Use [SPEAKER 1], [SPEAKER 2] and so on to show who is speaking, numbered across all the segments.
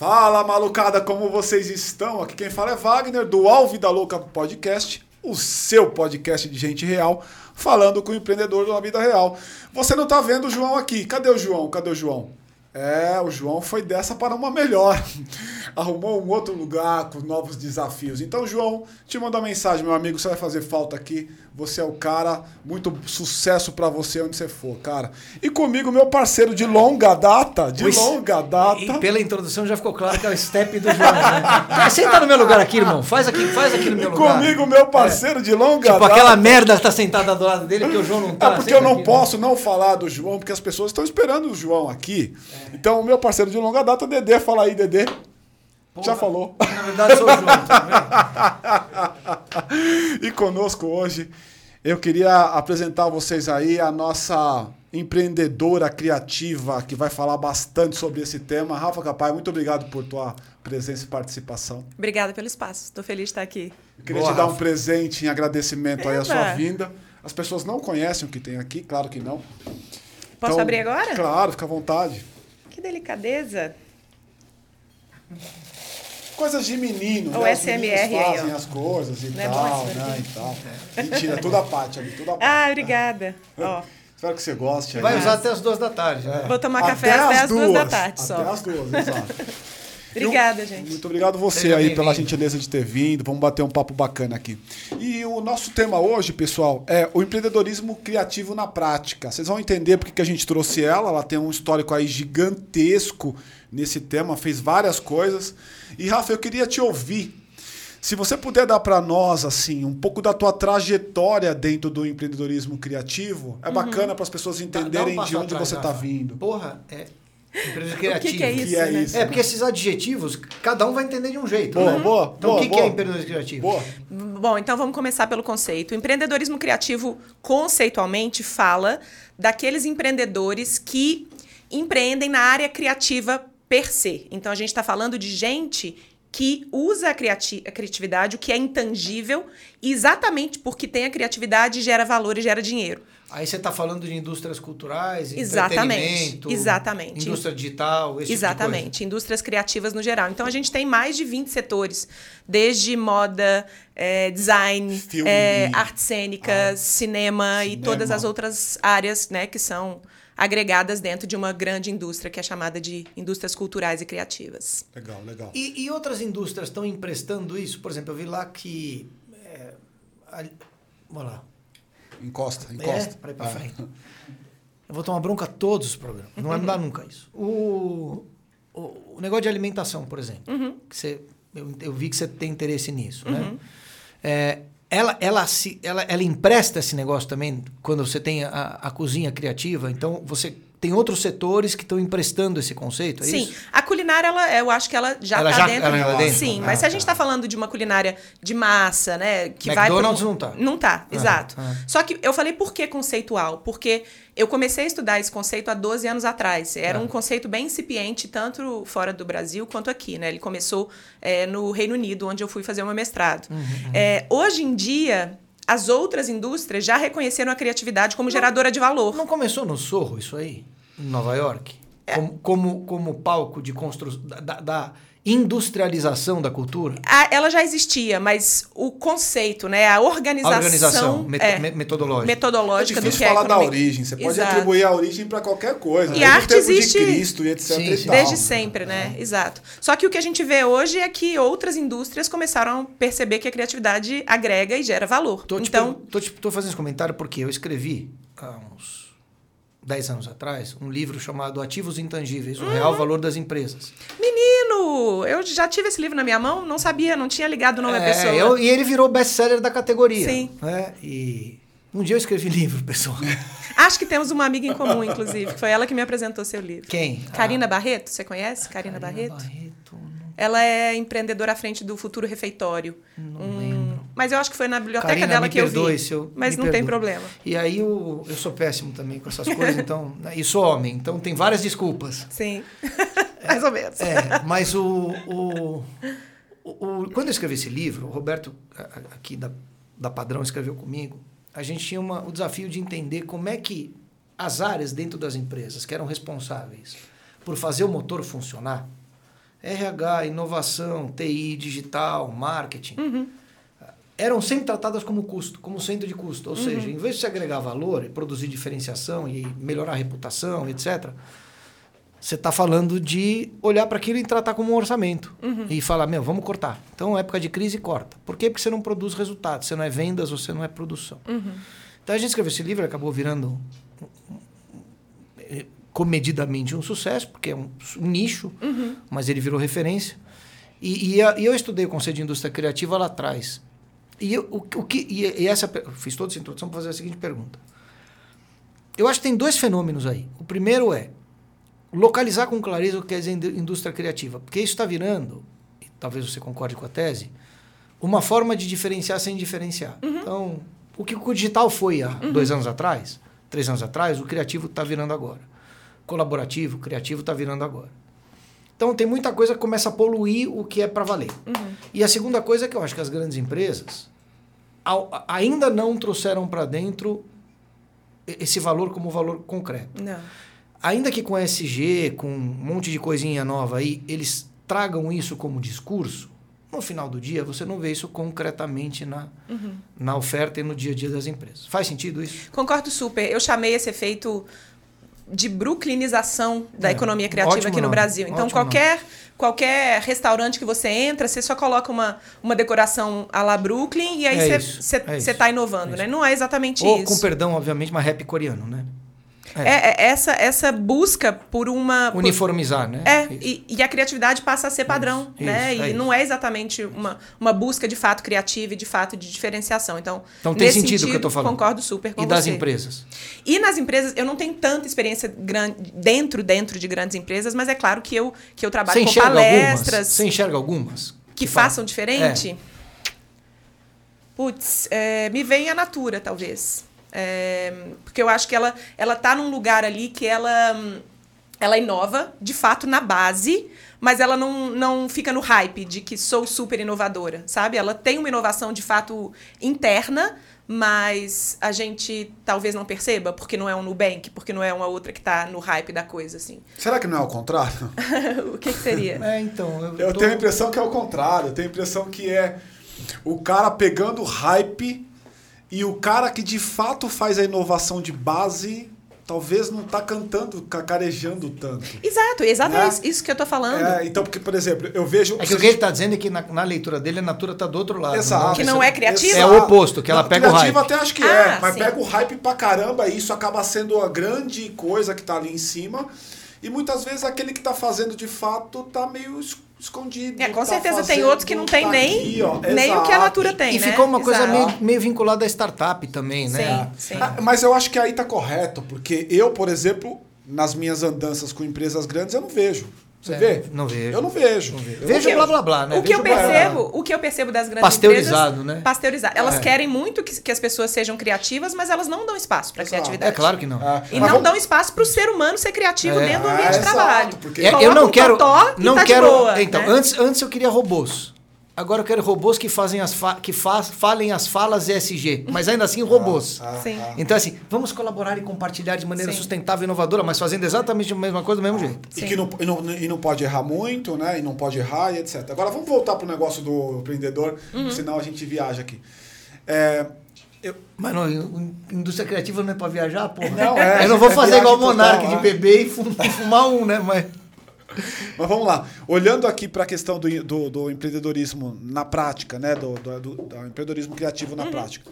[SPEAKER 1] Fala malucada, como vocês estão? Aqui quem fala é Wagner do Alve da Louca Podcast, o seu podcast de gente real, falando com o empreendedor da vida real. Você não tá vendo o João aqui. Cadê o João? Cadê o João? É, o João foi dessa para uma melhor. Arrumou um outro lugar com novos desafios. Então, João, te mando uma mensagem, meu amigo. Você vai fazer falta aqui. Você é o cara. Muito sucesso para você onde você for, cara. E comigo, meu parceiro de longa data. De
[SPEAKER 2] Pois-
[SPEAKER 1] longa data.
[SPEAKER 2] E pela introdução já ficou claro que é o step do João. Né? Cara, Senta no meu lugar aqui, irmão. Faz aqui, faz aqui no
[SPEAKER 1] E
[SPEAKER 2] meu lugar.
[SPEAKER 1] comigo, meu parceiro de longa
[SPEAKER 2] Tipo
[SPEAKER 1] data.
[SPEAKER 2] aquela merda que tá sentada do lado dele, que o João não tá.
[SPEAKER 1] É porque eu não
[SPEAKER 2] aqui, né?
[SPEAKER 1] posso não falar do João, porque as pessoas estão esperando o João aqui. Então, o meu parceiro de longa data, Dedê, fala aí, Dedê. Já falou.
[SPEAKER 2] Na verdade, sou o João, tá
[SPEAKER 1] e conosco hoje, eu queria apresentar a vocês aí a nossa empreendedora criativa, que vai falar bastante sobre esse tema. Rafa Capai, muito obrigado por tua presença e participação.
[SPEAKER 3] Obrigada pelo espaço. Estou feliz de estar aqui.
[SPEAKER 1] Eu queria
[SPEAKER 2] Boa,
[SPEAKER 1] te dar um presente em agradecimento aí à sua vinda. As pessoas não conhecem o que tem aqui, claro que não.
[SPEAKER 3] Posso
[SPEAKER 1] Então,
[SPEAKER 3] abrir agora?
[SPEAKER 1] Claro, fica à vontade.
[SPEAKER 3] Que delicadeza.
[SPEAKER 1] Coisas de menino,
[SPEAKER 3] O
[SPEAKER 1] né? Os
[SPEAKER 3] SMR aí,
[SPEAKER 1] fazem
[SPEAKER 3] ó.
[SPEAKER 1] as coisas e
[SPEAKER 3] Não é
[SPEAKER 1] tal,
[SPEAKER 3] esse
[SPEAKER 1] né? E tal. Mentira, tudo a parte ali, tudo a parte.
[SPEAKER 3] Ah, obrigada. Ó,
[SPEAKER 1] Espero que você goste. aí.
[SPEAKER 2] Vai usar até as duas da tarde. Né?
[SPEAKER 3] vou tomar café até as duas da tarde
[SPEAKER 1] Até
[SPEAKER 3] só.
[SPEAKER 1] as duas, exato.
[SPEAKER 3] Obrigada, gente.
[SPEAKER 1] Muito obrigado você
[SPEAKER 2] Seja
[SPEAKER 1] aí pela gentileza de ter vindo. Vamos bater um papo bacana aqui. E o nosso tema hoje, pessoal, é o empreendedorismo criativo na prática. Vocês vão entender porque que a gente trouxe ela. Ela tem um histórico aí gigantesco nesse tema, fez várias coisas. E Rafa, eu queria te ouvir. Se você puder dar para nós assim um pouco da tua trajetória dentro do empreendedorismo criativo, é bacana para as pessoas entenderem
[SPEAKER 2] dá um
[SPEAKER 1] de onde
[SPEAKER 2] atrás,
[SPEAKER 1] você está vindo.
[SPEAKER 2] Porra, é. Empresa
[SPEAKER 3] O
[SPEAKER 2] criativa.
[SPEAKER 3] que, que é isso,
[SPEAKER 1] que é
[SPEAKER 3] né?
[SPEAKER 1] isso?
[SPEAKER 2] É, porque esses adjetivos, cada um vai entender de um jeito.
[SPEAKER 1] Boa,
[SPEAKER 2] né?
[SPEAKER 1] boa,
[SPEAKER 2] Então,
[SPEAKER 1] boa,
[SPEAKER 2] o que, que
[SPEAKER 1] boa.
[SPEAKER 2] é empreendedorismo criativo?
[SPEAKER 1] Boa.
[SPEAKER 3] Bom, então vamos começar pelo conceito. O empreendedorismo criativo, conceitualmente, fala daqueles empreendedores que empreendem na área criativa per se. Então a gente está falando de gente que usa a, criati- a criatividade, o que é intangível, e exatamente porque tem a criatividade gera valor e gera dinheiro.
[SPEAKER 2] Aí você está falando de indústrias culturais,
[SPEAKER 3] Exatamente,
[SPEAKER 2] entretenimento,
[SPEAKER 3] exatamente.
[SPEAKER 2] indústria digital, esse
[SPEAKER 3] Exatamente, indústrias criativas no geral. Então a gente tem mais de 20 setores, desde moda, eh, design,
[SPEAKER 1] Filme.
[SPEAKER 3] eh, artes cênicas, cinema, e
[SPEAKER 1] cinema.
[SPEAKER 3] todas as outras áreas né, que são agregadas dentro de uma grande indústria que é chamada de indústrias culturais e criativas.
[SPEAKER 1] Legal, legal.
[SPEAKER 2] E, e outras indústrias estão emprestando isso? Por exemplo, eu vi lá que. É, ali- vamos lá.
[SPEAKER 1] Encosta,
[SPEAKER 2] É,
[SPEAKER 1] encosta.
[SPEAKER 2] para ir para
[SPEAKER 1] Ah.
[SPEAKER 2] frente. Eu vou tomar bronca todos os programas. Não vai mudar nunca isso. O, o, o negócio de alimentação, por exemplo. Que você, eu, eu vi que você tem interesse nisso, né? É, ela, ela, se, ela, ela empresta esse negócio também quando você tem a, a cozinha criativa. Então, você tem outros setores que estão emprestando esse conceito, é
[SPEAKER 3] Sim,
[SPEAKER 2] isso?
[SPEAKER 3] a culinária, ela, eu acho que ela já
[SPEAKER 2] Ela
[SPEAKER 3] está dentro.
[SPEAKER 2] ela é dentro?
[SPEAKER 3] Sim,
[SPEAKER 2] Ah,
[SPEAKER 3] mas se a gente
[SPEAKER 2] tá.
[SPEAKER 3] está falando de uma culinária de massa, né? Que
[SPEAKER 2] McDonald's
[SPEAKER 3] vai
[SPEAKER 2] não tá.
[SPEAKER 3] Não tá, exato.
[SPEAKER 2] ah.
[SPEAKER 3] Só que eu falei por que conceitual? Porque eu comecei a estudar esse conceito há 12 anos atrás. Era
[SPEAKER 2] Tá.
[SPEAKER 3] um conceito bem incipiente, tanto fora do Brasil quanto aqui, né? Ele começou é, no Reino Unido, onde eu fui fazer o meu mestrado.
[SPEAKER 2] Uhum,
[SPEAKER 3] É, hoje em dia. As outras indústrias já reconheceram a criatividade como geradora de valor.
[SPEAKER 2] Não começou no Sorro isso aí? Em Nova York? Como, como, como palco de construção da- da industrialização da cultura?
[SPEAKER 3] A- ela já existia, mas o conceito, né, a
[SPEAKER 2] A
[SPEAKER 3] organização,
[SPEAKER 2] organização met-
[SPEAKER 3] é,
[SPEAKER 2] me- metodológica.
[SPEAKER 1] É
[SPEAKER 3] metodológica do
[SPEAKER 1] difícil
[SPEAKER 3] é
[SPEAKER 1] falar da
[SPEAKER 3] economia.
[SPEAKER 1] origem. Você pode
[SPEAKER 3] Exato.
[SPEAKER 1] atribuir a origem para qualquer coisa.
[SPEAKER 3] E
[SPEAKER 1] desde
[SPEAKER 3] a arte existe-
[SPEAKER 1] de Cristo e etc.
[SPEAKER 2] Sim,
[SPEAKER 1] e
[SPEAKER 2] sim.
[SPEAKER 1] tal.
[SPEAKER 3] Desde sempre, né? Exato. Só que o que a gente vê hoje é que outras indústrias começaram a perceber que a criatividade agrega e gera valor.
[SPEAKER 2] Tô, te
[SPEAKER 3] então,
[SPEAKER 2] te- tô fazendo esse comentário porque eu escrevi há uns 10 anos atrás um livro chamado Ativos Intangíveis, o
[SPEAKER 3] Uhum.
[SPEAKER 2] real valor das empresas.
[SPEAKER 3] menino, eu já tive esse livro na minha mão, não sabia, não tinha ligado o nome da
[SPEAKER 2] É,
[SPEAKER 3] pessoa.
[SPEAKER 2] eu- e ele virou best-seller da categoria.
[SPEAKER 3] Sim.
[SPEAKER 2] né? E um dia eu escrevi livro, pessoal.
[SPEAKER 3] Acho que temos uma amiga em comum, inclusive, que foi ela que me apresentou seu livro.
[SPEAKER 2] Quem?
[SPEAKER 3] Karina
[SPEAKER 2] Ah,
[SPEAKER 3] Barreto, você conhece? Karina, Barreto?
[SPEAKER 2] Barreto, não-
[SPEAKER 3] Ela é empreendedora à frente do Futuro Refeitório.
[SPEAKER 2] Não
[SPEAKER 3] Um-. Mas eu acho que foi na biblioteca
[SPEAKER 2] Karina,
[SPEAKER 3] dela que eu
[SPEAKER 2] perdoe
[SPEAKER 3] vi.
[SPEAKER 2] se eu-
[SPEAKER 3] mas não tem
[SPEAKER 2] perdoe.
[SPEAKER 3] problema.
[SPEAKER 2] E aí eu, eu sou péssimo também com essas coisas, então. né, E sou homem, então tem várias desculpas.
[SPEAKER 3] Sim. Mais ou menos.
[SPEAKER 2] É, mas o, o, o- Quando eu escrevi esse livro, o Roberto, aqui da, da Padrão, escreveu comigo, a gente tinha uma, o desafio de entender como é que as áreas dentro das empresas que eram responsáveis por fazer o motor funcionar, RH, inovação, TI, digital, marketing, eram sempre tratadas como custo, como centro de custo. Ou seja, em vez de se agregar valor e produzir diferenciação e melhorar a reputação, etc., você está falando de olhar para aquilo e tratar como um orçamento. E falar, meu, vamos cortar. Então, época de crise, corta. Por quê? Porque você não produz resultados. Você não é vendas, você não é produção. Então, a gente escreveu esse livro, acabou virando comedidamente um sucesso, porque é um, um nicho, mas ele virou referência. E, e, e eu estudei o conceito de indústria criativa lá atrás. E, eu, o, o que, e, e essa, fiz toda essa introdução para fazer a seguinte pergunta. Eu acho que tem dois fenômenos aí. O primeiro é localizar com clareza o que quer dizer indú- indústria criativa, porque isso está virando, e talvez você concorde com a tese, uma forma de diferenciar sem diferenciar. Então, o que o digital foi há dois anos atrás, três anos atrás, o criativo está virando agora. Colaborativo, criativo está virando agora. Então, tem muita coisa que começa a poluir o que é para valer. E a segunda coisa é que eu acho que as grandes empresas ao- ainda não trouxeram para dentro esse valor como valor concreto.
[SPEAKER 3] Não.
[SPEAKER 2] Ainda que com SG, com um monte de coisinha nova aí, eles tragam isso como discurso, no final do dia você não vê isso concretamente na, na oferta e no dia a dia das empresas. Faz sentido isso?
[SPEAKER 3] Concordo super. Eu chamei esse efeito de brooklynização da
[SPEAKER 2] É,
[SPEAKER 3] economia criativa aqui no
[SPEAKER 2] nome,
[SPEAKER 3] Brasil. Então, qualquer, qualquer restaurante que você entra, você só coloca uma, uma decoração à la Brooklyn e aí
[SPEAKER 2] É
[SPEAKER 3] você
[SPEAKER 2] é
[SPEAKER 3] você
[SPEAKER 2] isso,
[SPEAKER 3] tá inovando,
[SPEAKER 2] é
[SPEAKER 3] né? Não é exatamente
[SPEAKER 2] Ou,
[SPEAKER 3] isso.
[SPEAKER 2] com perdão, obviamente, mas rap coreano, né?
[SPEAKER 3] É, é essa, essa busca por uma... por-
[SPEAKER 2] Uniformizar, né?
[SPEAKER 3] É, e, e a criatividade passa a ser padrão,
[SPEAKER 2] Isso,
[SPEAKER 3] né?
[SPEAKER 2] isso, é
[SPEAKER 3] e
[SPEAKER 2] isso.
[SPEAKER 3] não é exatamente uma, uma busca de fato criativa e de fato de diferenciação. Então,
[SPEAKER 2] Então tem
[SPEAKER 3] nesse
[SPEAKER 2] sentido o que eu tô falando.
[SPEAKER 3] Concordo super com
[SPEAKER 2] E das
[SPEAKER 3] você.
[SPEAKER 2] empresas?
[SPEAKER 3] E nas empresas, eu não tenho tanta experiência gran- dentro, dentro de grandes empresas, mas é claro que eu, que eu trabalho
[SPEAKER 2] Você
[SPEAKER 3] com palestras
[SPEAKER 2] algumas? Você enxerga algumas?
[SPEAKER 3] que
[SPEAKER 2] fa-
[SPEAKER 3] façam diferente. Putz, é, me vem a Natura, talvez. É, porque eu acho que ela, ela tá num lugar ali que ela, ela inova, de fato, na base, mas ela não, não fica no hype de que sou super inovadora, sabe? Ela tem uma inovação, de fato, interna, mas a gente talvez não perceba, porque não é um Nubank, porque não é uma outra que tá no hype da coisa, assim.
[SPEAKER 1] Será que não é o contrário?
[SPEAKER 3] o que, que seria?
[SPEAKER 2] É, então. Eu,
[SPEAKER 1] Eu
[SPEAKER 2] tô-
[SPEAKER 1] tenho a impressão que é o contrário. Eu tenho a impressão que é o cara pegando hype e o cara que de fato faz a inovação de base talvez não tá cantando, cacarejando tanto.
[SPEAKER 3] Exato, exatamente
[SPEAKER 1] Né?
[SPEAKER 3] isso que eu tô falando.
[SPEAKER 1] É, então, porque, por exemplo, eu vejo.
[SPEAKER 2] É que o que ele está dizendo é que na, na leitura dele a natura está do outro lado.
[SPEAKER 1] Exato.
[SPEAKER 2] né?
[SPEAKER 3] Que não é criativa?
[SPEAKER 2] É o oposto, que ela pega o
[SPEAKER 1] criativa
[SPEAKER 2] hype.
[SPEAKER 1] até acho que
[SPEAKER 3] Ah,
[SPEAKER 1] é, mas
[SPEAKER 3] sim.
[SPEAKER 1] pega o hype pra caramba e isso acaba sendo a grande coisa que tá ali em cima. E muitas vezes aquele que tá fazendo de fato tá meio es- escondido.
[SPEAKER 3] É, com
[SPEAKER 1] tá
[SPEAKER 3] certeza tem outros que não tem
[SPEAKER 1] tá
[SPEAKER 3] nem,
[SPEAKER 1] aqui, ó.
[SPEAKER 3] nem o que a. Natura tem,
[SPEAKER 2] E
[SPEAKER 3] né?
[SPEAKER 2] ficou uma coisa
[SPEAKER 3] Exato.
[SPEAKER 2] meio, meio vinculada à startup também, né?
[SPEAKER 3] Sim, sim.
[SPEAKER 1] Ah, Mas eu acho que aí tá correto, porque eu, por exemplo, nas minhas andanças com empresas grandes, eu não vejo. Você
[SPEAKER 2] É,
[SPEAKER 1] vê?
[SPEAKER 2] não vejo.
[SPEAKER 1] Eu não vejo. Eu
[SPEAKER 2] Vejo
[SPEAKER 3] eu-
[SPEAKER 2] blá blá blá, né?
[SPEAKER 3] O que eu
[SPEAKER 2] Vejo blá, blá, blá.
[SPEAKER 3] percebo, o que eu percebo das grandes
[SPEAKER 2] Pasteurizado,
[SPEAKER 3] empresas,
[SPEAKER 2] né?
[SPEAKER 3] Pasteurizado. Elas
[SPEAKER 2] É.
[SPEAKER 3] querem muito que, que as pessoas sejam criativas, mas elas não dão espaço para
[SPEAKER 1] Exato.
[SPEAKER 3] criatividade.
[SPEAKER 2] É claro que não.
[SPEAKER 1] Ah,
[SPEAKER 3] E
[SPEAKER 1] mas
[SPEAKER 3] não
[SPEAKER 1] vamos-
[SPEAKER 3] dão espaço para o ser humano ser criativo
[SPEAKER 2] É.
[SPEAKER 3] dentro do
[SPEAKER 1] Ah,
[SPEAKER 3] ambiente de
[SPEAKER 1] exato,
[SPEAKER 3] trabalho.
[SPEAKER 1] porque-
[SPEAKER 2] É, eu não
[SPEAKER 3] um
[SPEAKER 2] quero.
[SPEAKER 3] e
[SPEAKER 2] não
[SPEAKER 3] tá de
[SPEAKER 2] quero.
[SPEAKER 3] boa,
[SPEAKER 2] então,
[SPEAKER 3] né?
[SPEAKER 2] antes, antes eu queria robôs. Agora eu quero robôs que fazem as fa que fa falem as falas ESG, mas ainda assim robôs.
[SPEAKER 1] Ah,
[SPEAKER 3] Sim.
[SPEAKER 1] ah.
[SPEAKER 2] Então, assim, vamos colaborar e compartilhar de maneira
[SPEAKER 3] Sim.
[SPEAKER 2] sustentável e inovadora, mas fazendo exatamente a mesma coisa do mesmo jeito.
[SPEAKER 1] E
[SPEAKER 3] Sim.
[SPEAKER 1] que não, e, não, e não pode errar muito, né? E não pode errar e etc. Agora vamos voltar pro negócio do empreendedor,
[SPEAKER 3] Uhum.
[SPEAKER 1] senão a gente viaja aqui. É, eu,
[SPEAKER 2] Mas não, in- indústria criativa não é pra viajar, porra.
[SPEAKER 1] Não, é,
[SPEAKER 2] Eu não vou
[SPEAKER 1] é
[SPEAKER 2] fazer igual o Monark de
[SPEAKER 1] né?
[SPEAKER 2] beber e e fumar um, né? Mas.
[SPEAKER 1] Mas vamos lá. Olhando aqui para a questão do, do, do empreendedorismo na prática, né? Do, do, do- do empreendedorismo criativo
[SPEAKER 3] Uhum.
[SPEAKER 1] na prática.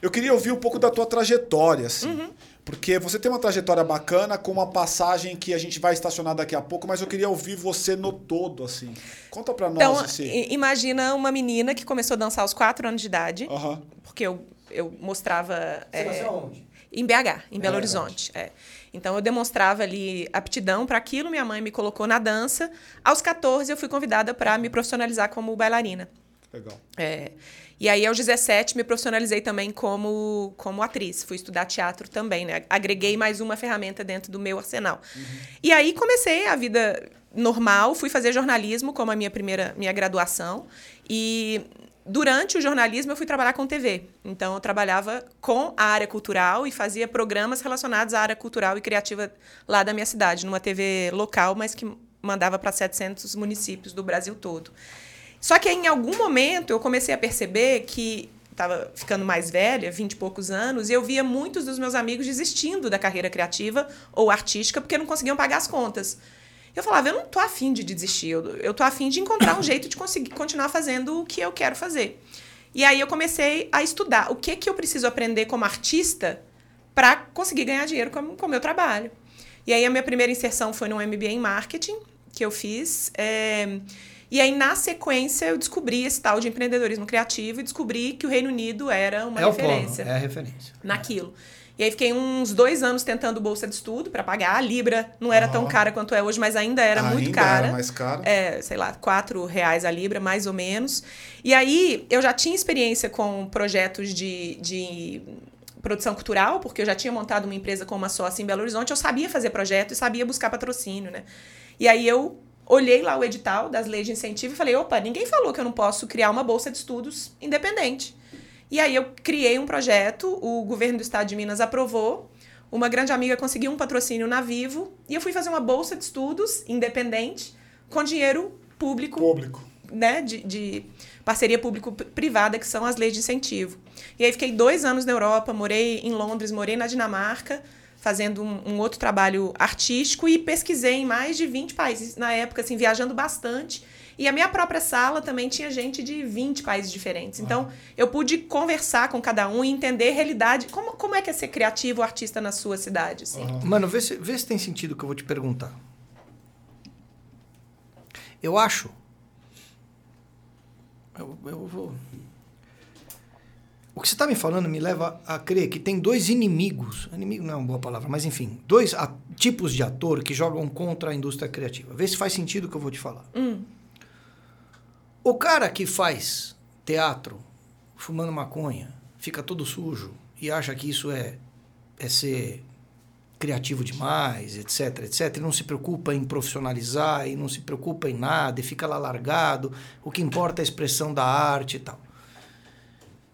[SPEAKER 1] Eu queria ouvir um pouco da tua trajetória, assim.
[SPEAKER 3] Uhum.
[SPEAKER 1] Porque você tem uma trajetória bacana com uma passagem que a gente vai estacionar daqui a pouco, mas eu queria ouvir você no todo, assim. Conta pra nós
[SPEAKER 3] Então,
[SPEAKER 1] esse.
[SPEAKER 3] i- imagina uma menina que começou a dançar aos 4 anos de idade,
[SPEAKER 1] Aham.
[SPEAKER 3] porque eu, eu mostrava... é,
[SPEAKER 2] aonde?
[SPEAKER 3] Em BH, em Belo
[SPEAKER 1] BH.
[SPEAKER 3] Horizonte. É. Então eu demonstrava ali aptidão para aquilo, minha mãe me colocou na dança. Aos 14 eu fui convidada para me profissionalizar como bailarina.
[SPEAKER 1] Legal.
[SPEAKER 3] É. E aí, aos 17, me profissionalizei também como, como atriz. Fui estudar teatro também, né? Agreguei mais uma ferramenta dentro do meu arsenal. E aí, comecei a vida normal. Fui fazer jornalismo como a minha primeira minha graduação. E durante o jornalismo, eu fui trabalhar com TV. Então, eu trabalhava com a área cultural e fazia programas relacionados à área cultural e criativa lá da minha cidade, numa TV local, mas que mandava para 700 municípios do Brasil todo. Só que em algum momento eu comecei a perceber que estava ficando mais velha, 20 e poucos anos, e eu via muitos dos meus amigos desistindo da carreira criativa ou artística porque não conseguiam pagar as contas. Eu falava, eu não tô afim de desistir, eu, eu tô afim de encontrar um jeito de conseguir continuar fazendo o que eu quero fazer. E aí eu comecei a estudar o que, que eu preciso aprender como artista para conseguir ganhar dinheiro com o meu trabalho. E aí a minha primeira inserção foi no MBA em Marketing, que eu fiz. É, e aí, na sequência, eu descobri esse tal de empreendedorismo criativo e descobri que o Reino Unido era uma
[SPEAKER 2] é
[SPEAKER 3] referência.
[SPEAKER 2] O plano, é a referência.
[SPEAKER 3] Naquilo. E aí fiquei uns dois anos tentando bolsa de estudo para pagar. A Libra não era tão cara quanto é hoje, mas ainda era
[SPEAKER 1] ainda
[SPEAKER 3] muito cara.
[SPEAKER 1] Era mais cara.
[SPEAKER 3] É, sei lá, quatro reais a Libra, mais ou menos. E aí eu já tinha experiência com projetos de, de produção cultural, porque eu já tinha montado uma empresa com uma sócia em Belo Horizonte, eu sabia fazer projeto e sabia buscar patrocínio, né? E aí eu olhei lá o edital das leis de incentivo e falei: opa, ninguém falou que eu não posso criar uma bolsa de estudos independente. E aí eu criei um projeto, o governo do estado de Minas aprovou, uma grande amiga conseguiu um patrocínio na Vivo e eu fui fazer uma bolsa de estudos independente com dinheiro público.
[SPEAKER 1] Público.
[SPEAKER 3] Né, de, de parceria público-privada, que são as leis de incentivo. E aí fiquei dois anos na Europa, morei em Londres, morei na Dinamarca, fazendo um, um, outro trabalho artístico e pesquisei em mais de 20 países na época, assim, viajando bastante. E a minha própria sala também tinha gente de 20 países diferentes. Então, eu pude conversar com cada um e entender a realidade. Como, como é que é ser criativo, artista na sua cidade? Assim?
[SPEAKER 2] Uhum. Mano, vê se, vê se tem sentido o que eu vou te perguntar. Eu acho. Eu, eu vou. O que você está me falando me leva a crer que tem dois inimigos. Inimigo não é uma boa palavra, mas enfim, dois tipos de ator que jogam contra a indústria criativa. Vê se faz sentido o que eu vou te falar.
[SPEAKER 3] Hum.
[SPEAKER 2] O cara que faz teatro fumando maconha, fica todo sujo e acha que isso é, é ser criativo demais, etc, etc, e não se preocupa em profissionalizar e não se preocupa em nada e fica lá largado. O que importa é a expressão da arte e tal.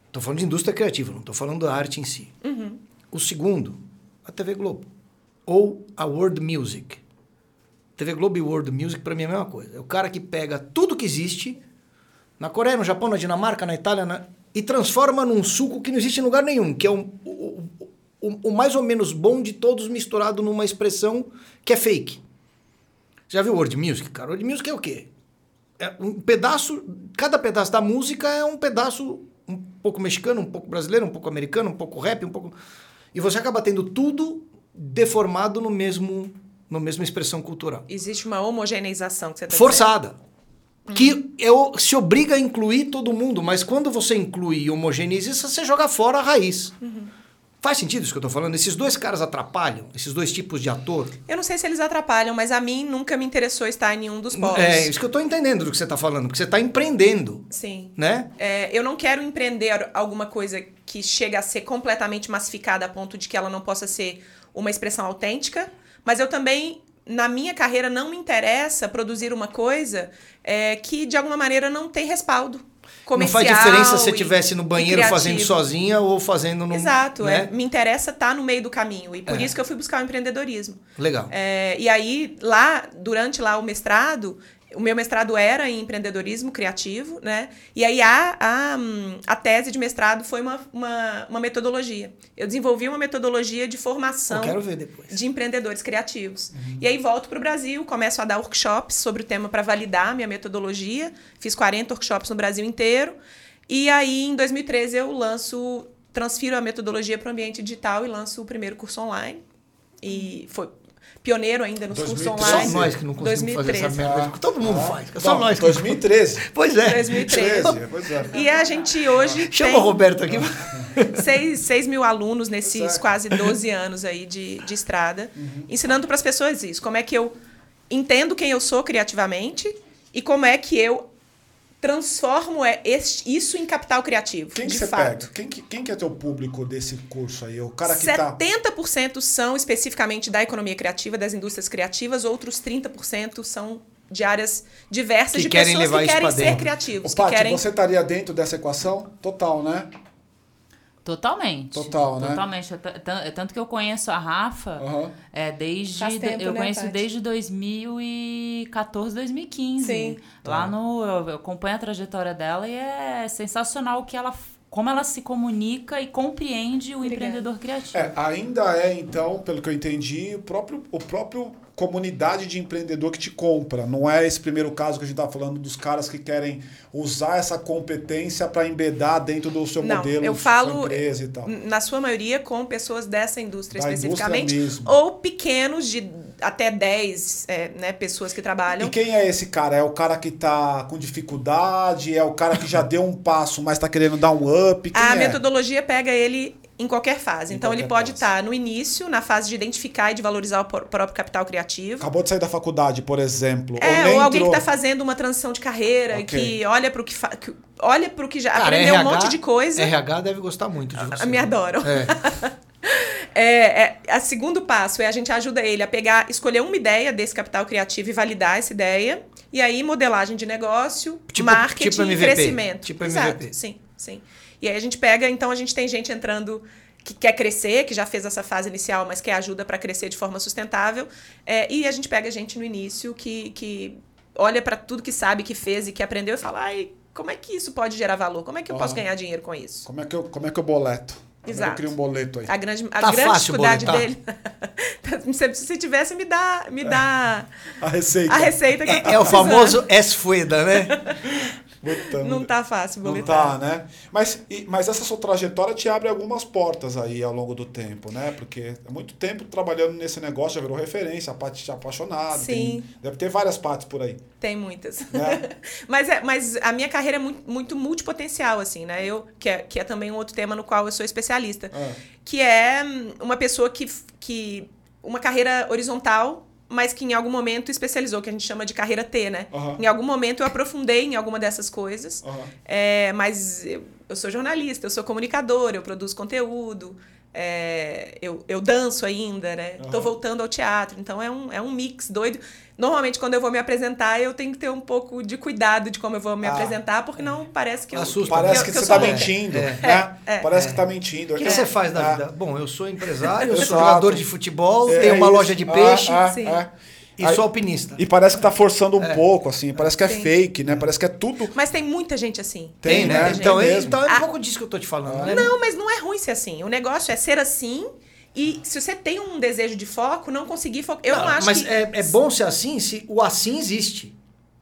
[SPEAKER 2] Estou falando de indústria criativa, não estou falando da arte em si.
[SPEAKER 3] Uhum.
[SPEAKER 2] O segundo, a TV Globo. Ou a World Music. TV Globo e World Music, para mim, é a mesma coisa. É o cara que pega tudo que existe, na Coreia, no Japão, na Dinamarca, na Itália, na... e transforma num suco que não existe em lugar nenhum, que é um, o, o, o, mais ou menos bom de todos misturado numa expressão que é fake. Já viu World Music, cara? World Music é o quê? É um pedaço, cada pedaço da música é um pedaço um pouco mexicano, um pouco brasileiro, um pouco americano, um pouco rap, um pouco. E você acaba tendo tudo deformado no mesmo, no mesma expressão cultural.
[SPEAKER 3] Existe uma homogeneização que você tá
[SPEAKER 2] Forçada. Dizendo. Que eu, se obriga a incluir todo mundo, mas quando você inclui e homogeneiza, você joga fora a raiz.
[SPEAKER 3] Uhum.
[SPEAKER 2] Faz sentido isso que eu tô falando? Esses dois caras atrapalham? Esses dois tipos de ator?
[SPEAKER 3] Eu não sei se eles atrapalham, mas a mim nunca me interessou estar em nenhum dos polos.
[SPEAKER 2] É, isso que eu tô entendendo do que você tá falando, que você tá empreendendo.
[SPEAKER 3] Sim.
[SPEAKER 2] Né?
[SPEAKER 3] É, eu não quero empreender alguma coisa que chega a ser completamente massificada a ponto de que ela não possa ser uma expressão autêntica, mas eu também na minha carreira não me interessa produzir uma coisa é, que de alguma maneira não tem respaldo comercial.
[SPEAKER 2] Não faz diferença se você estivesse no banheiro fazendo sozinha ou fazendo no.
[SPEAKER 3] Exato,
[SPEAKER 2] né?
[SPEAKER 3] é, me interessa estar tá no meio do caminho. E por é. isso que eu fui buscar o empreendedorismo.
[SPEAKER 2] Legal.
[SPEAKER 3] É, e aí, lá, durante lá o mestrado, o meu mestrado era em empreendedorismo criativo, né? E aí a, a, a tese de mestrado foi uma, uma, uma metodologia. Eu desenvolvi uma metodologia de formação de empreendedores criativos. Uhum. E aí volto para o Brasil, começo a dar workshops sobre o tema para validar a minha metodologia. Fiz 40 workshops no Brasil inteiro. E aí, em 2013, eu lanço, transfiro a metodologia para o ambiente digital e lanço o primeiro curso online. E foi pioneiro ainda nos 2013. cursos online.
[SPEAKER 2] Só nós que não conseguimos 2013. fazer essa merda. Ah, Todo mundo ah, faz.
[SPEAKER 1] Só
[SPEAKER 2] bom, nós.
[SPEAKER 1] 2013.
[SPEAKER 2] Pois é.
[SPEAKER 3] 2013. pois é. E a gente hoje
[SPEAKER 2] Chama
[SPEAKER 3] tem
[SPEAKER 2] o Roberto aqui.
[SPEAKER 3] 6, 6 mil alunos nesses quase 12 anos aí de, de estrada, uhum. ensinando para as pessoas isso. Como é que eu entendo quem eu sou criativamente e como é que eu transformo é, isso em capital criativo.
[SPEAKER 1] Quem
[SPEAKER 3] que
[SPEAKER 1] você fato. pega? Quem que, quem que é teu público desse curso aí? O cara que 70%
[SPEAKER 3] tá... são especificamente da economia criativa, das indústrias criativas, outros 30% são de áreas diversas
[SPEAKER 2] que
[SPEAKER 3] de pessoas que querem ser criativos.
[SPEAKER 1] Ô, Paty,
[SPEAKER 3] querem...
[SPEAKER 1] você estaria dentro dessa equação? Total, né?
[SPEAKER 4] Totalmente.
[SPEAKER 1] Total, né?
[SPEAKER 4] Totalmente. Tanto que eu conheço a Rafa
[SPEAKER 1] Aham.
[SPEAKER 4] é, desde.
[SPEAKER 3] Faz tempo,
[SPEAKER 4] eu
[SPEAKER 3] né,
[SPEAKER 4] conheço
[SPEAKER 3] Tati?
[SPEAKER 4] desde 2014, 2015.
[SPEAKER 3] Sim.
[SPEAKER 4] Lá no. Eu, eu acompanho a trajetória dela e é sensacional o que ela. Como ela se comunica e compreende o
[SPEAKER 3] Obrigada.
[SPEAKER 4] empreendedor criativo.
[SPEAKER 1] É, ainda é, então, pelo que eu entendi, o próprio, o próprio comunidade de empreendedor que te compra. Não é esse primeiro caso que a gente está falando dos caras que querem usar essa competência para embedar dentro do seu
[SPEAKER 3] Não,
[SPEAKER 1] modelo,
[SPEAKER 3] eu falo
[SPEAKER 1] empresa e tal.
[SPEAKER 3] na sua maioria com pessoas dessa indústria
[SPEAKER 1] Da
[SPEAKER 3] especificamente
[SPEAKER 1] indústria
[SPEAKER 3] ou pequenos de até 10 é, né, pessoas que trabalham.
[SPEAKER 1] E quem é esse cara? É o cara que tá com dificuldade? É o cara que já deu um passo, mas tá querendo dar um up? Quem
[SPEAKER 3] A
[SPEAKER 1] é?
[SPEAKER 3] metodologia pega ele em qualquer fase.
[SPEAKER 1] Em
[SPEAKER 3] então, ele
[SPEAKER 1] qualquer
[SPEAKER 3] pode
[SPEAKER 1] fase.
[SPEAKER 3] estar no início, na fase de identificar e de valorizar o próprio capital criativo.
[SPEAKER 1] Acabou de sair da faculdade, por exemplo.
[SPEAKER 3] É,
[SPEAKER 1] nem
[SPEAKER 3] ou alguém que
[SPEAKER 1] entrou-
[SPEAKER 3] está fazendo uma transição de carreira,
[SPEAKER 1] Ok.
[SPEAKER 3] que olha para o que, fa- que olha pro que já
[SPEAKER 2] Cara,
[SPEAKER 3] aprendeu um
[SPEAKER 2] RH
[SPEAKER 3] monte de coisa.
[SPEAKER 2] RH deve gostar muito de você.
[SPEAKER 3] me adoram.
[SPEAKER 2] É.
[SPEAKER 3] É, é, a segundo passo é a gente ajuda ele a pegar, escolher uma ideia desse capital criativo e validar essa ideia. E aí, modelagem de negócio,
[SPEAKER 2] Tipo-
[SPEAKER 3] marketing
[SPEAKER 2] tipo
[SPEAKER 3] e
[SPEAKER 2] MVP,
[SPEAKER 3] crescimento.
[SPEAKER 2] tipo
[SPEAKER 3] Exato,
[SPEAKER 2] MVP.
[SPEAKER 3] sim, sim. E aí a gente pega, então a gente tem gente entrando que quer crescer, que já fez essa fase inicial, mas quer ajuda para crescer de forma sustentável. É, e a gente pega gente no início que, que olha para tudo que sabe, que fez e que aprendeu e fala, ai, como é que isso pode gerar valor? Como é que eu posso
[SPEAKER 1] Aham.
[SPEAKER 3] ganhar dinheiro com isso?
[SPEAKER 1] Como é que eu, como é que eu boleto? Como é eu
[SPEAKER 3] Exato.
[SPEAKER 1] crio um boleto aí?
[SPEAKER 3] A grande, a
[SPEAKER 2] Tá
[SPEAKER 3] grande dificuldade
[SPEAKER 2] boletar?
[SPEAKER 3] dele. se, se tivesse, me dá, me dá
[SPEAKER 1] A receita.
[SPEAKER 3] a receita que eu tô
[SPEAKER 2] É o famoso S-Fueda, né?
[SPEAKER 1] Botando.
[SPEAKER 3] Não tá fácil
[SPEAKER 1] Não
[SPEAKER 3] boletar.
[SPEAKER 1] tá, né? Mas, mas essa sua trajetória te abre algumas portas aí ao longo do tempo, né? Porque há muito tempo trabalhando nesse negócio, já virou referência, a Paty te apaixonada.
[SPEAKER 3] Sim.
[SPEAKER 1] tem- deve ter várias partes por aí,
[SPEAKER 3] Tem muitas.
[SPEAKER 1] né?
[SPEAKER 3] mas, é, mas a minha carreira é muito, muito multipotencial, assim, né? Eu, que, é, que é também um outro tema no qual eu sou especialista.
[SPEAKER 1] Ah.
[SPEAKER 3] Que é hum, uma pessoa que, que. Uma carreira horizontal, mas que em algum momento especializou, que a gente chama de carreira T, né?
[SPEAKER 1] Aham.
[SPEAKER 3] Em algum momento eu aprofundei em alguma dessas coisas.
[SPEAKER 1] Aham.
[SPEAKER 3] É, mas eu, eu sou jornalista, eu sou comunicadora, eu produzo conteúdo, é, eu, eu danço ainda, né? Tô
[SPEAKER 1] Aham.
[SPEAKER 3] voltando ao teatro, então é um, é um mix doido. Normalmente, quando eu vou me apresentar, eu tenho que ter um pouco de cuidado de como eu vou me
[SPEAKER 1] Ah,
[SPEAKER 3] apresentar, porque não parece que eu.
[SPEAKER 2] Assusta.
[SPEAKER 1] Parece
[SPEAKER 3] eu-
[SPEAKER 1] que,
[SPEAKER 3] eu
[SPEAKER 1] você
[SPEAKER 3] sou
[SPEAKER 1] tá
[SPEAKER 3] louca.
[SPEAKER 1] mentindo,
[SPEAKER 2] É.
[SPEAKER 1] né?
[SPEAKER 3] É, é.
[SPEAKER 1] Parece que tá mentindo.
[SPEAKER 2] O que, que
[SPEAKER 1] É.
[SPEAKER 2] você faz na
[SPEAKER 1] É.
[SPEAKER 2] vida? Bom, eu sou empresário, eu sou jogador de futebol,
[SPEAKER 1] É
[SPEAKER 2] tenho uma
[SPEAKER 1] isso.
[SPEAKER 2] loja de
[SPEAKER 1] Ah,
[SPEAKER 2] peixe
[SPEAKER 1] ah,
[SPEAKER 3] Sim.
[SPEAKER 1] ah.
[SPEAKER 2] E
[SPEAKER 1] Aí-
[SPEAKER 2] sou alpinista.
[SPEAKER 1] E parece que tá forçando um pouco, assim. Parece que é
[SPEAKER 3] Sim.
[SPEAKER 1] fake, né? Parece que é tudo.
[SPEAKER 3] Mas tem muita gente assim.
[SPEAKER 1] Tem, né?
[SPEAKER 2] Então,
[SPEAKER 1] Tem
[SPEAKER 2] é, então é um
[SPEAKER 3] Ah.
[SPEAKER 2] pouco disso que eu tô te falando, né?
[SPEAKER 3] Não, mas não é ruim ser assim. O negócio é ser assim. E se você tem um desejo de foco, não conseguir focar. Eu não,
[SPEAKER 2] Não,
[SPEAKER 3] acho
[SPEAKER 2] mas
[SPEAKER 3] que.
[SPEAKER 2] é, é bom ser assim se o assim existe.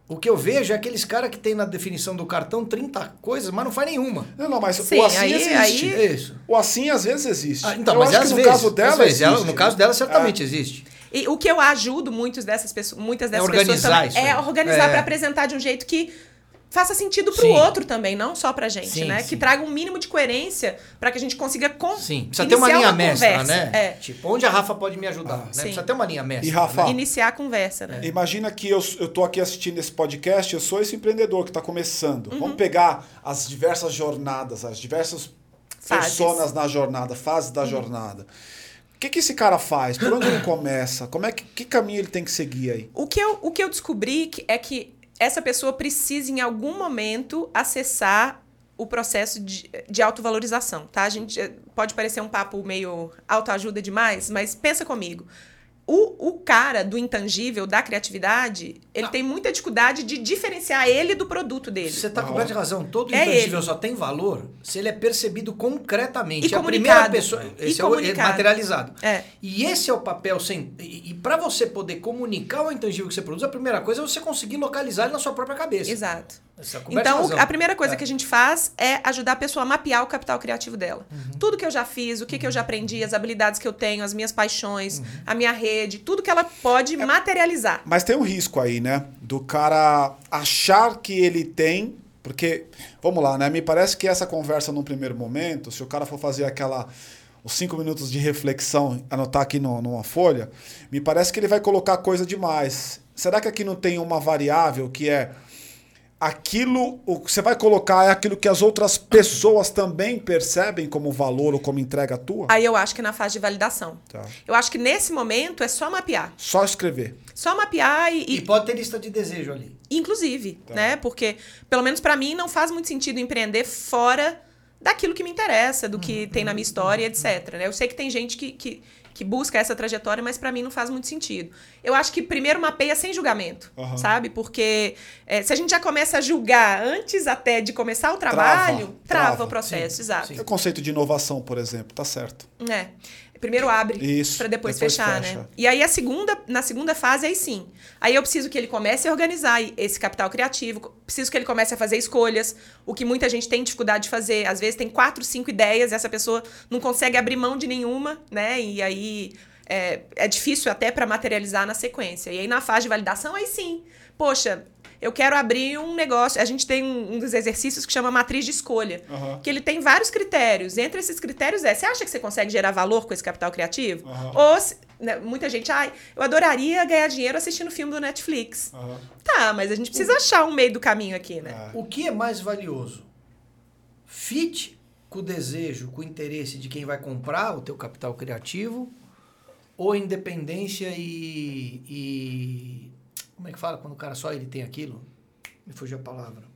[SPEAKER 2] O que eu vejo é aqueles caras que tem na definição do cartão 30 coisas, mas não faz nenhuma.
[SPEAKER 1] Não, não, mas
[SPEAKER 3] Sim,
[SPEAKER 1] o assim
[SPEAKER 3] aí-
[SPEAKER 1] existe.
[SPEAKER 3] aí-
[SPEAKER 2] É.
[SPEAKER 1] O assim às vezes existe.
[SPEAKER 2] Ah, então,
[SPEAKER 1] Eu
[SPEAKER 2] mas
[SPEAKER 1] acho
[SPEAKER 2] às
[SPEAKER 1] que no
[SPEAKER 2] vezes,
[SPEAKER 1] caso dela
[SPEAKER 2] às vezes, ela- no caso dela certamente existe.
[SPEAKER 3] E o que eu ajudo muitos dessas pessoas, muitas dessas pessoas
[SPEAKER 2] organizar
[SPEAKER 3] também,
[SPEAKER 2] isso
[SPEAKER 3] é
[SPEAKER 2] aí.
[SPEAKER 3] organizar
[SPEAKER 2] É.
[SPEAKER 3] para apresentar de um jeito que faça sentido pro
[SPEAKER 2] Sim.
[SPEAKER 3] outro também, não só pra gente,
[SPEAKER 2] Sim,
[SPEAKER 3] né?
[SPEAKER 2] sim.
[SPEAKER 3] Que traga um mínimo de coerência para que a gente consiga con
[SPEAKER 2] Sim. Precisa ter uma linha mestra,
[SPEAKER 3] conversa.
[SPEAKER 2] né?
[SPEAKER 3] É.
[SPEAKER 2] Tipo, onde a Rafa pode me ajudar, né?
[SPEAKER 3] sim.
[SPEAKER 2] Precisa ter uma linha mestra.
[SPEAKER 1] E Rafa,
[SPEAKER 3] Iniciar a conversa, né?
[SPEAKER 1] Imagina que eu, eu tô aqui assistindo esse podcast, eu sou esse empreendedor que está começando.
[SPEAKER 3] Uhum.
[SPEAKER 1] Vamos pegar as diversas jornadas, as diversas
[SPEAKER 3] Fases.
[SPEAKER 1] personas na jornada, fases
[SPEAKER 3] Uhum.
[SPEAKER 1] da jornada. Que, que esse cara faz? Por onde ele começa? Como é que, que caminho ele tem que seguir aí?
[SPEAKER 3] O que eu, o que eu descobri é que essa pessoa precisa, em algum momento, acessar o processo de, de autovalorização, tá? A gente eh, pode parecer um papo meio autoajuda demais, mas pensa comigo. O, o cara do intangível, da criatividade, ele tem muita dificuldade de diferenciar ele do produto dele.
[SPEAKER 2] Você está coberto de razão. Todo
[SPEAKER 3] É
[SPEAKER 2] intangível
[SPEAKER 3] ele.
[SPEAKER 2] só tem valor se ele é percebido concretamente.
[SPEAKER 3] E
[SPEAKER 2] a primeira pessoa.
[SPEAKER 3] E
[SPEAKER 2] Esse é o é materializado.
[SPEAKER 3] É.
[SPEAKER 2] E esse é o papel sem. E, e para você poder comunicar o intangível que você produz, a primeira coisa é você conseguir localizar ele na sua própra cabeça.
[SPEAKER 3] Exato. Então,
[SPEAKER 2] razão.
[SPEAKER 3] a primeira coisa
[SPEAKER 2] É.
[SPEAKER 3] que a gente faz é ajudar a pessoa a mapear o capital criativo dela.
[SPEAKER 2] Uhum.
[SPEAKER 3] Tudo que eu já fiz, o que, que eu já aprendi, as habilidades que eu tenho, as minhas paixões,
[SPEAKER 2] Uhum.
[SPEAKER 3] a minha rede, tudo que ela pode
[SPEAKER 2] É.
[SPEAKER 3] materializar.
[SPEAKER 1] Mas tem um risco aí, né? Do cara achar que ele tem. Porque, vamos lá, né? Me parece que essa conversa num primeiro momento, se o cara for fazer aquela. Os cinco minutos de reflexão, anotar aqui no, numa folha, me parece que ele vai colocar coisa demais. Será que aqui não tem uma variável que é aquilo, o que você vai colocar é aquilo que as outras pessoas também percebem como valor ou como entrega tua?
[SPEAKER 3] Aí eu acho que é na fase de validação.
[SPEAKER 1] Tá.
[SPEAKER 3] Eu acho que nesse momento é só mapear.
[SPEAKER 1] Só escrever.
[SPEAKER 3] Só mapear e,
[SPEAKER 2] E
[SPEAKER 3] e-
[SPEAKER 2] pode ter lista de desejo ali.
[SPEAKER 3] inclusive,
[SPEAKER 1] Tá.
[SPEAKER 3] né? Porque, pelo menos pra mim, não faz muito sentido empreender fora daquilo que me interessa, do que tem na minha história, etc. Né? Eu sei que tem gente que, que, que busca essa trajetória, mas para mim não faz muito sentido. Eu acho que primeiro mapeia sem julgamento,
[SPEAKER 1] Aham.
[SPEAKER 3] sabe? Porque é, se a gente já começa a julgar antes até de começar o trabalho, trava,
[SPEAKER 1] trava.
[SPEAKER 3] o processo,
[SPEAKER 2] Sim,
[SPEAKER 3] exato.
[SPEAKER 2] sim.
[SPEAKER 1] O conceito de inovação, por exemplo, tá certo.
[SPEAKER 3] É. Primeiro abre para depois,
[SPEAKER 1] depois
[SPEAKER 3] fechar,
[SPEAKER 1] fecha.
[SPEAKER 3] né? E aí a segunda, na segunda fase aí sim. Aí eu preciso que ele comece a organizar esse capital criativo, preciso que ele comece a fazer escolhas, o que muita gente tem dificuldade de fazer. Às vezes tem quatro, cinco ideias e essa pessoa não consegue abrir mão de nenhuma, né? E aí é, é difícil até para materializar na sequência. E aí na fase de validação aí sim. Poxa, eu quero abrir um negócio. A gente tem um, um dos exercícios que chama matriz de escolha
[SPEAKER 1] Aham.
[SPEAKER 3] que ele tem vários critérios. Entre esses critérios é, você acha que você consegue gerar valor com esse capital criativo?
[SPEAKER 1] Aham.
[SPEAKER 3] Ou, se- né, muita gente, ai, eu adoraria ganhar dinheiro assistindo filme do Netflix.
[SPEAKER 1] Aham.
[SPEAKER 3] Tá, mas a gente precisa achar um meio do caminho aqui, né?
[SPEAKER 1] É.
[SPEAKER 2] O que é mais valioso? Fit com o desejo, com o interesse de quem vai comprar o teu capital criativo ou independência e, e como é que fala quando o cara só ele tem aquilo? Me fugiu a palavra.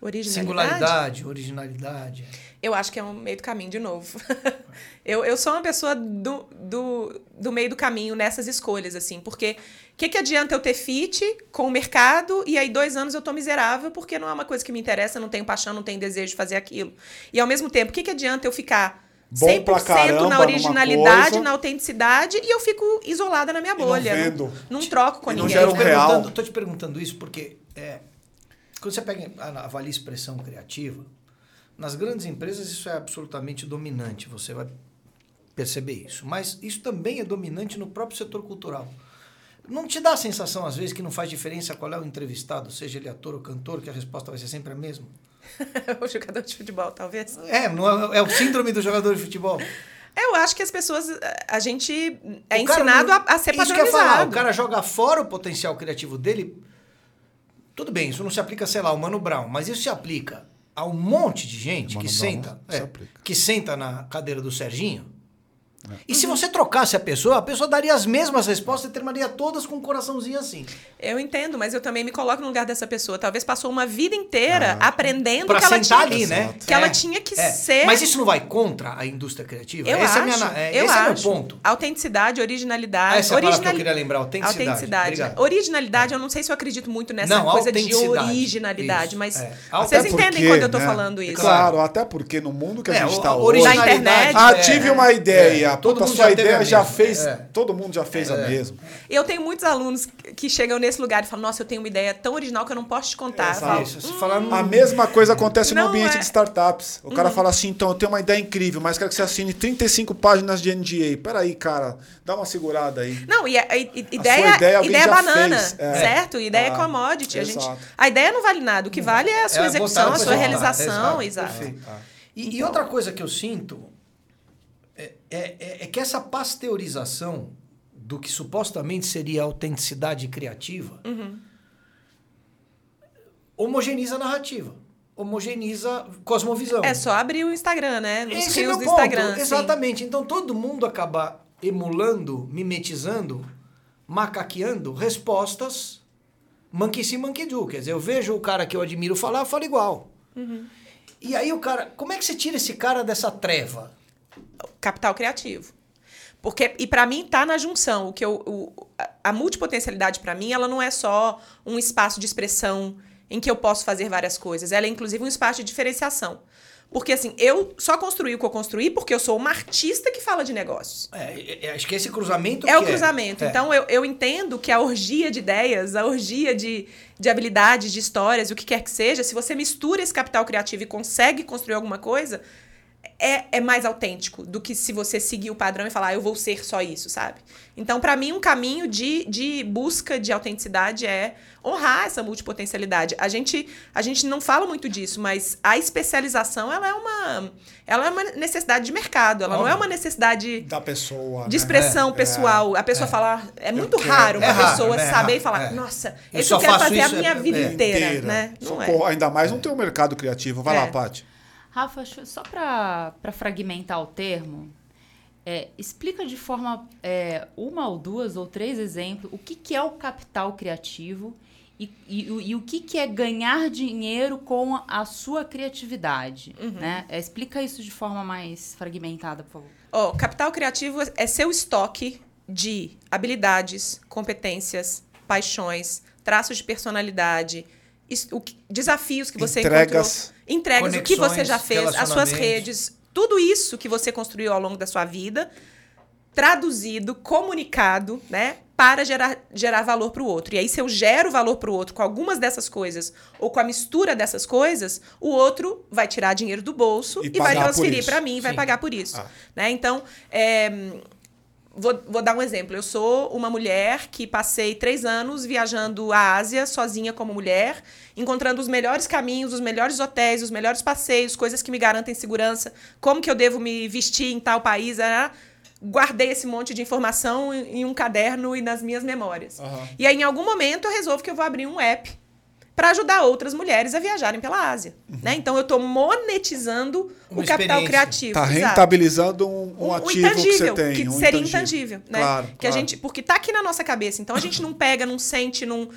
[SPEAKER 3] Originalidade.
[SPEAKER 2] Singularidade, originalidade.
[SPEAKER 3] Eu acho que é um meio do caminho de novo. eu, eu sou uma pessoa do, do, do meio do caminho nessas escolhas, assim, porque o que, que adianta eu ter fit com o mercado e aí dois anos eu tô miserável porque não é uma coisa que me interessa, não tenho paixão, não tenho desejo de fazer aquilo. E ao mesmo tempo, o que, que adianta eu ficar
[SPEAKER 1] Bom pra
[SPEAKER 3] 100%
[SPEAKER 1] caramba
[SPEAKER 3] na originalidade, na autenticidade e eu fico isolada na minha
[SPEAKER 1] E não
[SPEAKER 3] bolha.
[SPEAKER 1] vendo.
[SPEAKER 3] Não, não troco com
[SPEAKER 1] E não
[SPEAKER 3] ninguém.
[SPEAKER 1] um
[SPEAKER 2] te
[SPEAKER 1] real.
[SPEAKER 2] perguntando- Tô te perguntando isso porque é, quando você pega a- avalia expressão criativa, nas grandes empresas isso é absolutamente dominante, você vai perceber isso. Mas isso também é dominante no próprio setor cultural. Não te dá a sensação, às vezes, que não faz diferença qual é o entrevistado, seja ele ator ou cantor, que a resposta vai ser sempre a mesma?
[SPEAKER 3] o jogador de futebol, talvez.
[SPEAKER 2] É, não é, é o síndrome do jogador de futebol.
[SPEAKER 3] Eu acho que as pessoas. A gente é
[SPEAKER 2] O cara
[SPEAKER 3] ensinado
[SPEAKER 2] não-
[SPEAKER 3] a, a ser
[SPEAKER 2] Isso que eu ia
[SPEAKER 3] padronizado.
[SPEAKER 2] falar, o cara joga fora o potencial criativo dele. Tudo bem, isso não se aplica, sei lá, ao Mano Brown, mas isso se aplica a um monte de gente
[SPEAKER 1] Mano
[SPEAKER 2] que
[SPEAKER 1] Brown
[SPEAKER 2] senta,
[SPEAKER 1] se
[SPEAKER 2] é, que senta na cadeira do Serginho. E
[SPEAKER 3] Uhum.
[SPEAKER 2] se você trocasse a pessoa, a pessoa daria as mesmas respostas e terminaria todas com um coraçãozinho assim.
[SPEAKER 3] Eu entendo, mas eu também me coloco no lugar dessa pessoa. Talvez passou uma vida inteira aprendendo
[SPEAKER 2] Pra
[SPEAKER 3] que ela
[SPEAKER 2] sentar
[SPEAKER 3] tinha
[SPEAKER 2] ali,
[SPEAKER 3] que,
[SPEAKER 2] né?
[SPEAKER 3] que ela
[SPEAKER 2] É,
[SPEAKER 3] tinha que
[SPEAKER 2] é.
[SPEAKER 3] ser.
[SPEAKER 2] Mas isso não vai contra a indústria criativa?
[SPEAKER 3] eu
[SPEAKER 2] Essa
[SPEAKER 3] acho.
[SPEAKER 2] é, minha, é,
[SPEAKER 3] eu
[SPEAKER 2] esse
[SPEAKER 3] acho.
[SPEAKER 2] é meu ponto.
[SPEAKER 3] Autenticidade, originalidade.
[SPEAKER 2] Essa é a que eu queria lembrar, autenticidade.
[SPEAKER 3] Autenticidade. Originalidade, eu não sei se eu acredito muito nessa
[SPEAKER 2] Não,
[SPEAKER 3] coisa de originalidade,
[SPEAKER 2] Isso,
[SPEAKER 3] mas
[SPEAKER 2] é.
[SPEAKER 3] vocês entendem
[SPEAKER 1] porque,
[SPEAKER 3] quando eu tô
[SPEAKER 1] né?
[SPEAKER 3] falando isso.
[SPEAKER 1] Claro, até porque no mundo que a
[SPEAKER 2] É,
[SPEAKER 1] gente está
[SPEAKER 2] a
[SPEAKER 1] hoje.
[SPEAKER 3] Na internet,
[SPEAKER 1] Ah,
[SPEAKER 2] é,
[SPEAKER 1] tive uma ideia.
[SPEAKER 2] É, todo
[SPEAKER 1] Puta,
[SPEAKER 2] mundo
[SPEAKER 1] sua
[SPEAKER 2] já a
[SPEAKER 1] ideia já fez.
[SPEAKER 2] É.
[SPEAKER 1] Todo mundo já fez a mesma.
[SPEAKER 3] Eu tenho muitos alunos que chegam nesse lugar e falam: Nossa, eu tenho uma ideia tão original que eu não posso te contar. Falo,
[SPEAKER 2] fala,
[SPEAKER 1] A mesma coisa acontece no ambiente
[SPEAKER 3] é.
[SPEAKER 1] de startups. O cara fala assim: então, eu tenho uma ideia incrível, mas quero que você assine 35 páginas de NDA. Peraí, cara, dá uma segurada aí.
[SPEAKER 3] Não, e a, a- e-
[SPEAKER 1] sua
[SPEAKER 3] ideia,
[SPEAKER 1] ideia
[SPEAKER 3] banana,
[SPEAKER 1] fez, é.
[SPEAKER 3] certo? Ideia
[SPEAKER 1] Ah,
[SPEAKER 3] commodity. A, gente, a ideia não vale nada. O que vale é a sua
[SPEAKER 2] É,
[SPEAKER 3] execução, a sua realização.
[SPEAKER 2] exato.
[SPEAKER 1] Ah.
[SPEAKER 2] E, outra coisa que eu sinto é, é- é- é que essa pasteurização do que supostamente seria a autenticidade criativa
[SPEAKER 3] Uhum.
[SPEAKER 2] homogeneiza a narrativa, homogeneiza cosmovisão.
[SPEAKER 3] É só abrir o Instagram, né? Nos
[SPEAKER 2] Esse é meu
[SPEAKER 3] do
[SPEAKER 2] ponto,
[SPEAKER 3] Instagram. sim.
[SPEAKER 2] Exatamente. Então todo mundo acaba emulando, mimetizando, macaqueando respostas monkey do. Quer dizer, eu vejo o cara que eu admiro falar, eu falo igual.
[SPEAKER 3] Uhum.
[SPEAKER 2] E aí o cara, como é que você tira esse cara dessa treva?
[SPEAKER 3] Capital criativo. Porque, e para mim tá na junção. O que eu, o- a- multipotencialidade para mim, ela não é só um espaço de expressão em que eu posso fazer várias coisas. Ela é inclusive um espaço de diferenciação. Porque assim, eu só construí o que eu construí porque eu sou uma artista que fala de negócios.
[SPEAKER 2] É, é, é, acho que esse cruzamento
[SPEAKER 3] É o cruzamento.
[SPEAKER 2] É.
[SPEAKER 3] Então, eu, eu entendo que a orgia de ideias, a orgia de, de habilidades, de histórias, o que quer que seja, se você mistura esse capital criativo e consegue construir alguma coisa, é, é mais autêntico do que se você seguir o padrão e falar, ah, eu vou ser só isso, sabe? Então, para mim, um caminho de, de busca de autenticidade é honrar essa multipotencialidade. A gente, a gente não fala muito disso, mas a especialização ela é uma, ela é uma necessidade de mercado, ela não é
[SPEAKER 2] Óbvio.
[SPEAKER 3] uma necessidade
[SPEAKER 1] Da pessoa.
[SPEAKER 3] de
[SPEAKER 1] né?
[SPEAKER 3] expressão
[SPEAKER 1] É,
[SPEAKER 3] pessoal. a pessoa falar. É muito
[SPEAKER 1] quero.
[SPEAKER 3] raro uma
[SPEAKER 2] É raro,
[SPEAKER 3] pessoa
[SPEAKER 2] né? É
[SPEAKER 3] saber e falar,
[SPEAKER 2] é.
[SPEAKER 3] nossa,
[SPEAKER 2] Eu
[SPEAKER 3] isso eu quero fazer a
[SPEAKER 2] isso,
[SPEAKER 3] minha
[SPEAKER 2] é-
[SPEAKER 3] vida
[SPEAKER 2] é,
[SPEAKER 3] inteira, né? Não é.
[SPEAKER 1] Socorro, Ainda mais não tem um mercado criativo. Vai
[SPEAKER 3] É.
[SPEAKER 1] lá, Paty.
[SPEAKER 4] Rafa, só para fragmentar o termo, é, explica de forma é, uma ou duas ou três exemplos o que, que é o capital criativo E, e, e o que, que é ganhar dinheiro com a sua criatividade?
[SPEAKER 3] Uhum.
[SPEAKER 4] Né? É, explica isso de forma mais fragmentada, por favor.
[SPEAKER 3] Ó, capital criativo é seu estoque de habilidades, competências, paixões, traços de personalidade, o que- desafios que você
[SPEAKER 1] Entregas.
[SPEAKER 3] encontrou, entregas, o que você já fez, as suas redes, tudo isso que você construiu ao longo da sua vida, traduzido, comunicado, né, para gerar, gerar valor para o outro. E aí, se eu gero valor para o outro com algumas dessas coisas ou com a mistura dessas coisas, o outro vai tirar dinheiro do bolso
[SPEAKER 1] E
[SPEAKER 3] e, vai transferir para mim, e vai
[SPEAKER 2] Sim.
[SPEAKER 3] pagar por isso.
[SPEAKER 1] Ah.
[SPEAKER 3] Né? Então, é, Vou, vou dar um exemplo. Eu sou uma mulher que passei três anos viajando a Ásia sozinha como mulher, encontrando os melhores caminhos, os melhores hotéis, os melhores passeios, coisas que me garantem segurança, como que eu devo me vestir em tal país. né? Guardei esse monte de informação em um caderno e nas minhas memórias.
[SPEAKER 1] Aham.
[SPEAKER 3] E aí, em algum momento, eu resolvo que eu vou abrir um app para ajudar outras mulheres a viajarem pela Ásia. Né? Então, eu estou monetizando
[SPEAKER 2] Uma
[SPEAKER 3] o capital criativo.
[SPEAKER 1] Tá
[SPEAKER 3] Exato
[SPEAKER 1] rentabilizando um, um
[SPEAKER 3] um,
[SPEAKER 1] ativo que você
[SPEAKER 3] intangível,
[SPEAKER 1] tem.
[SPEAKER 3] que
[SPEAKER 1] um
[SPEAKER 3] seria intangível, né?
[SPEAKER 1] Claro,
[SPEAKER 3] que a
[SPEAKER 1] claro.
[SPEAKER 3] gente, porque tá aqui na nossa cabeça, então a gente não pega, não sente, não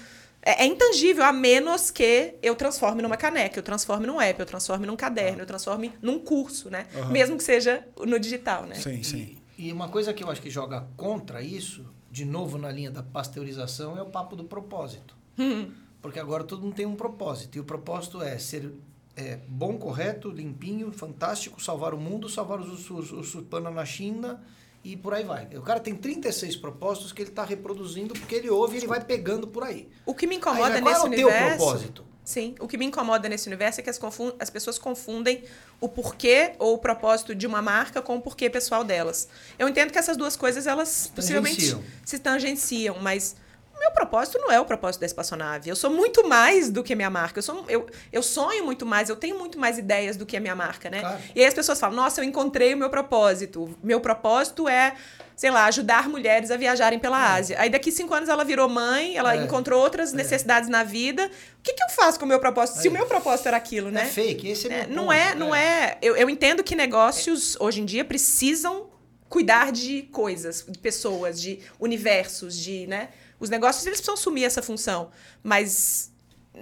[SPEAKER 3] é, é intangível a menos que eu transforme numa caneca, eu transforme num app, eu transforme num caderno, eu transforme num curso, né?
[SPEAKER 1] Aham.
[SPEAKER 3] Mesmo que seja no digital, né?
[SPEAKER 1] Sim, sim.
[SPEAKER 2] E uma coisa que eu acho que joga contra isso, de novo na linha da pasteurização, é o papo do propósito.
[SPEAKER 3] Hum.
[SPEAKER 2] Porque agora todo mundo tem um propósito. E o propósito é ser é, bom, correto, limpinho, fantástico, salvar o mundo, salvar os, os, na China e por aí vai. O cara tem 36 propósitos que ele está reproduzindo porque ele ouve e ele vai pegando por aí.
[SPEAKER 3] O que me
[SPEAKER 2] Aí,
[SPEAKER 3] incomoda
[SPEAKER 2] mas qual
[SPEAKER 3] nesse
[SPEAKER 2] é o teu
[SPEAKER 3] universo.
[SPEAKER 2] propósito?
[SPEAKER 3] Sim, o que me incomoda nesse universo é que as, as pessoas confundem o porquê ou o propósito de uma marca com o porquê pessoal delas. Eu entendo que essas duas coisas, elas possivelmente
[SPEAKER 2] Tangenciam.
[SPEAKER 3] se tangenciam, mas meu propósito não é o propósito da espaçonave. Eu sou muito mais do que a minha marca. Eu, sou, eu, eu sonho muito mais, eu tenho muito mais ideias do que a minha marca, né?
[SPEAKER 2] Claro.
[SPEAKER 3] E aí as pessoas falam, nossa, eu encontrei o meu propósito. Meu propósito é, sei lá, ajudar mulheres a viajarem pela Ásia. Aí daqui cinco anos ela virou mãe, ela
[SPEAKER 2] É.
[SPEAKER 3] encontrou outras necessidades na vida. O que, que eu faço com o meu propósito? Se
[SPEAKER 2] Aí.
[SPEAKER 3] o meu propósito era aquilo, né?
[SPEAKER 2] É fake, esse é,
[SPEAKER 3] É,
[SPEAKER 2] meu
[SPEAKER 3] não
[SPEAKER 2] ponto,
[SPEAKER 3] é, não é. Eu, eu entendo que negócios hoje em dia precisam cuidar de coisas, de pessoas, de universos, de, né? Os negócios eles precisam assumir essa função, mas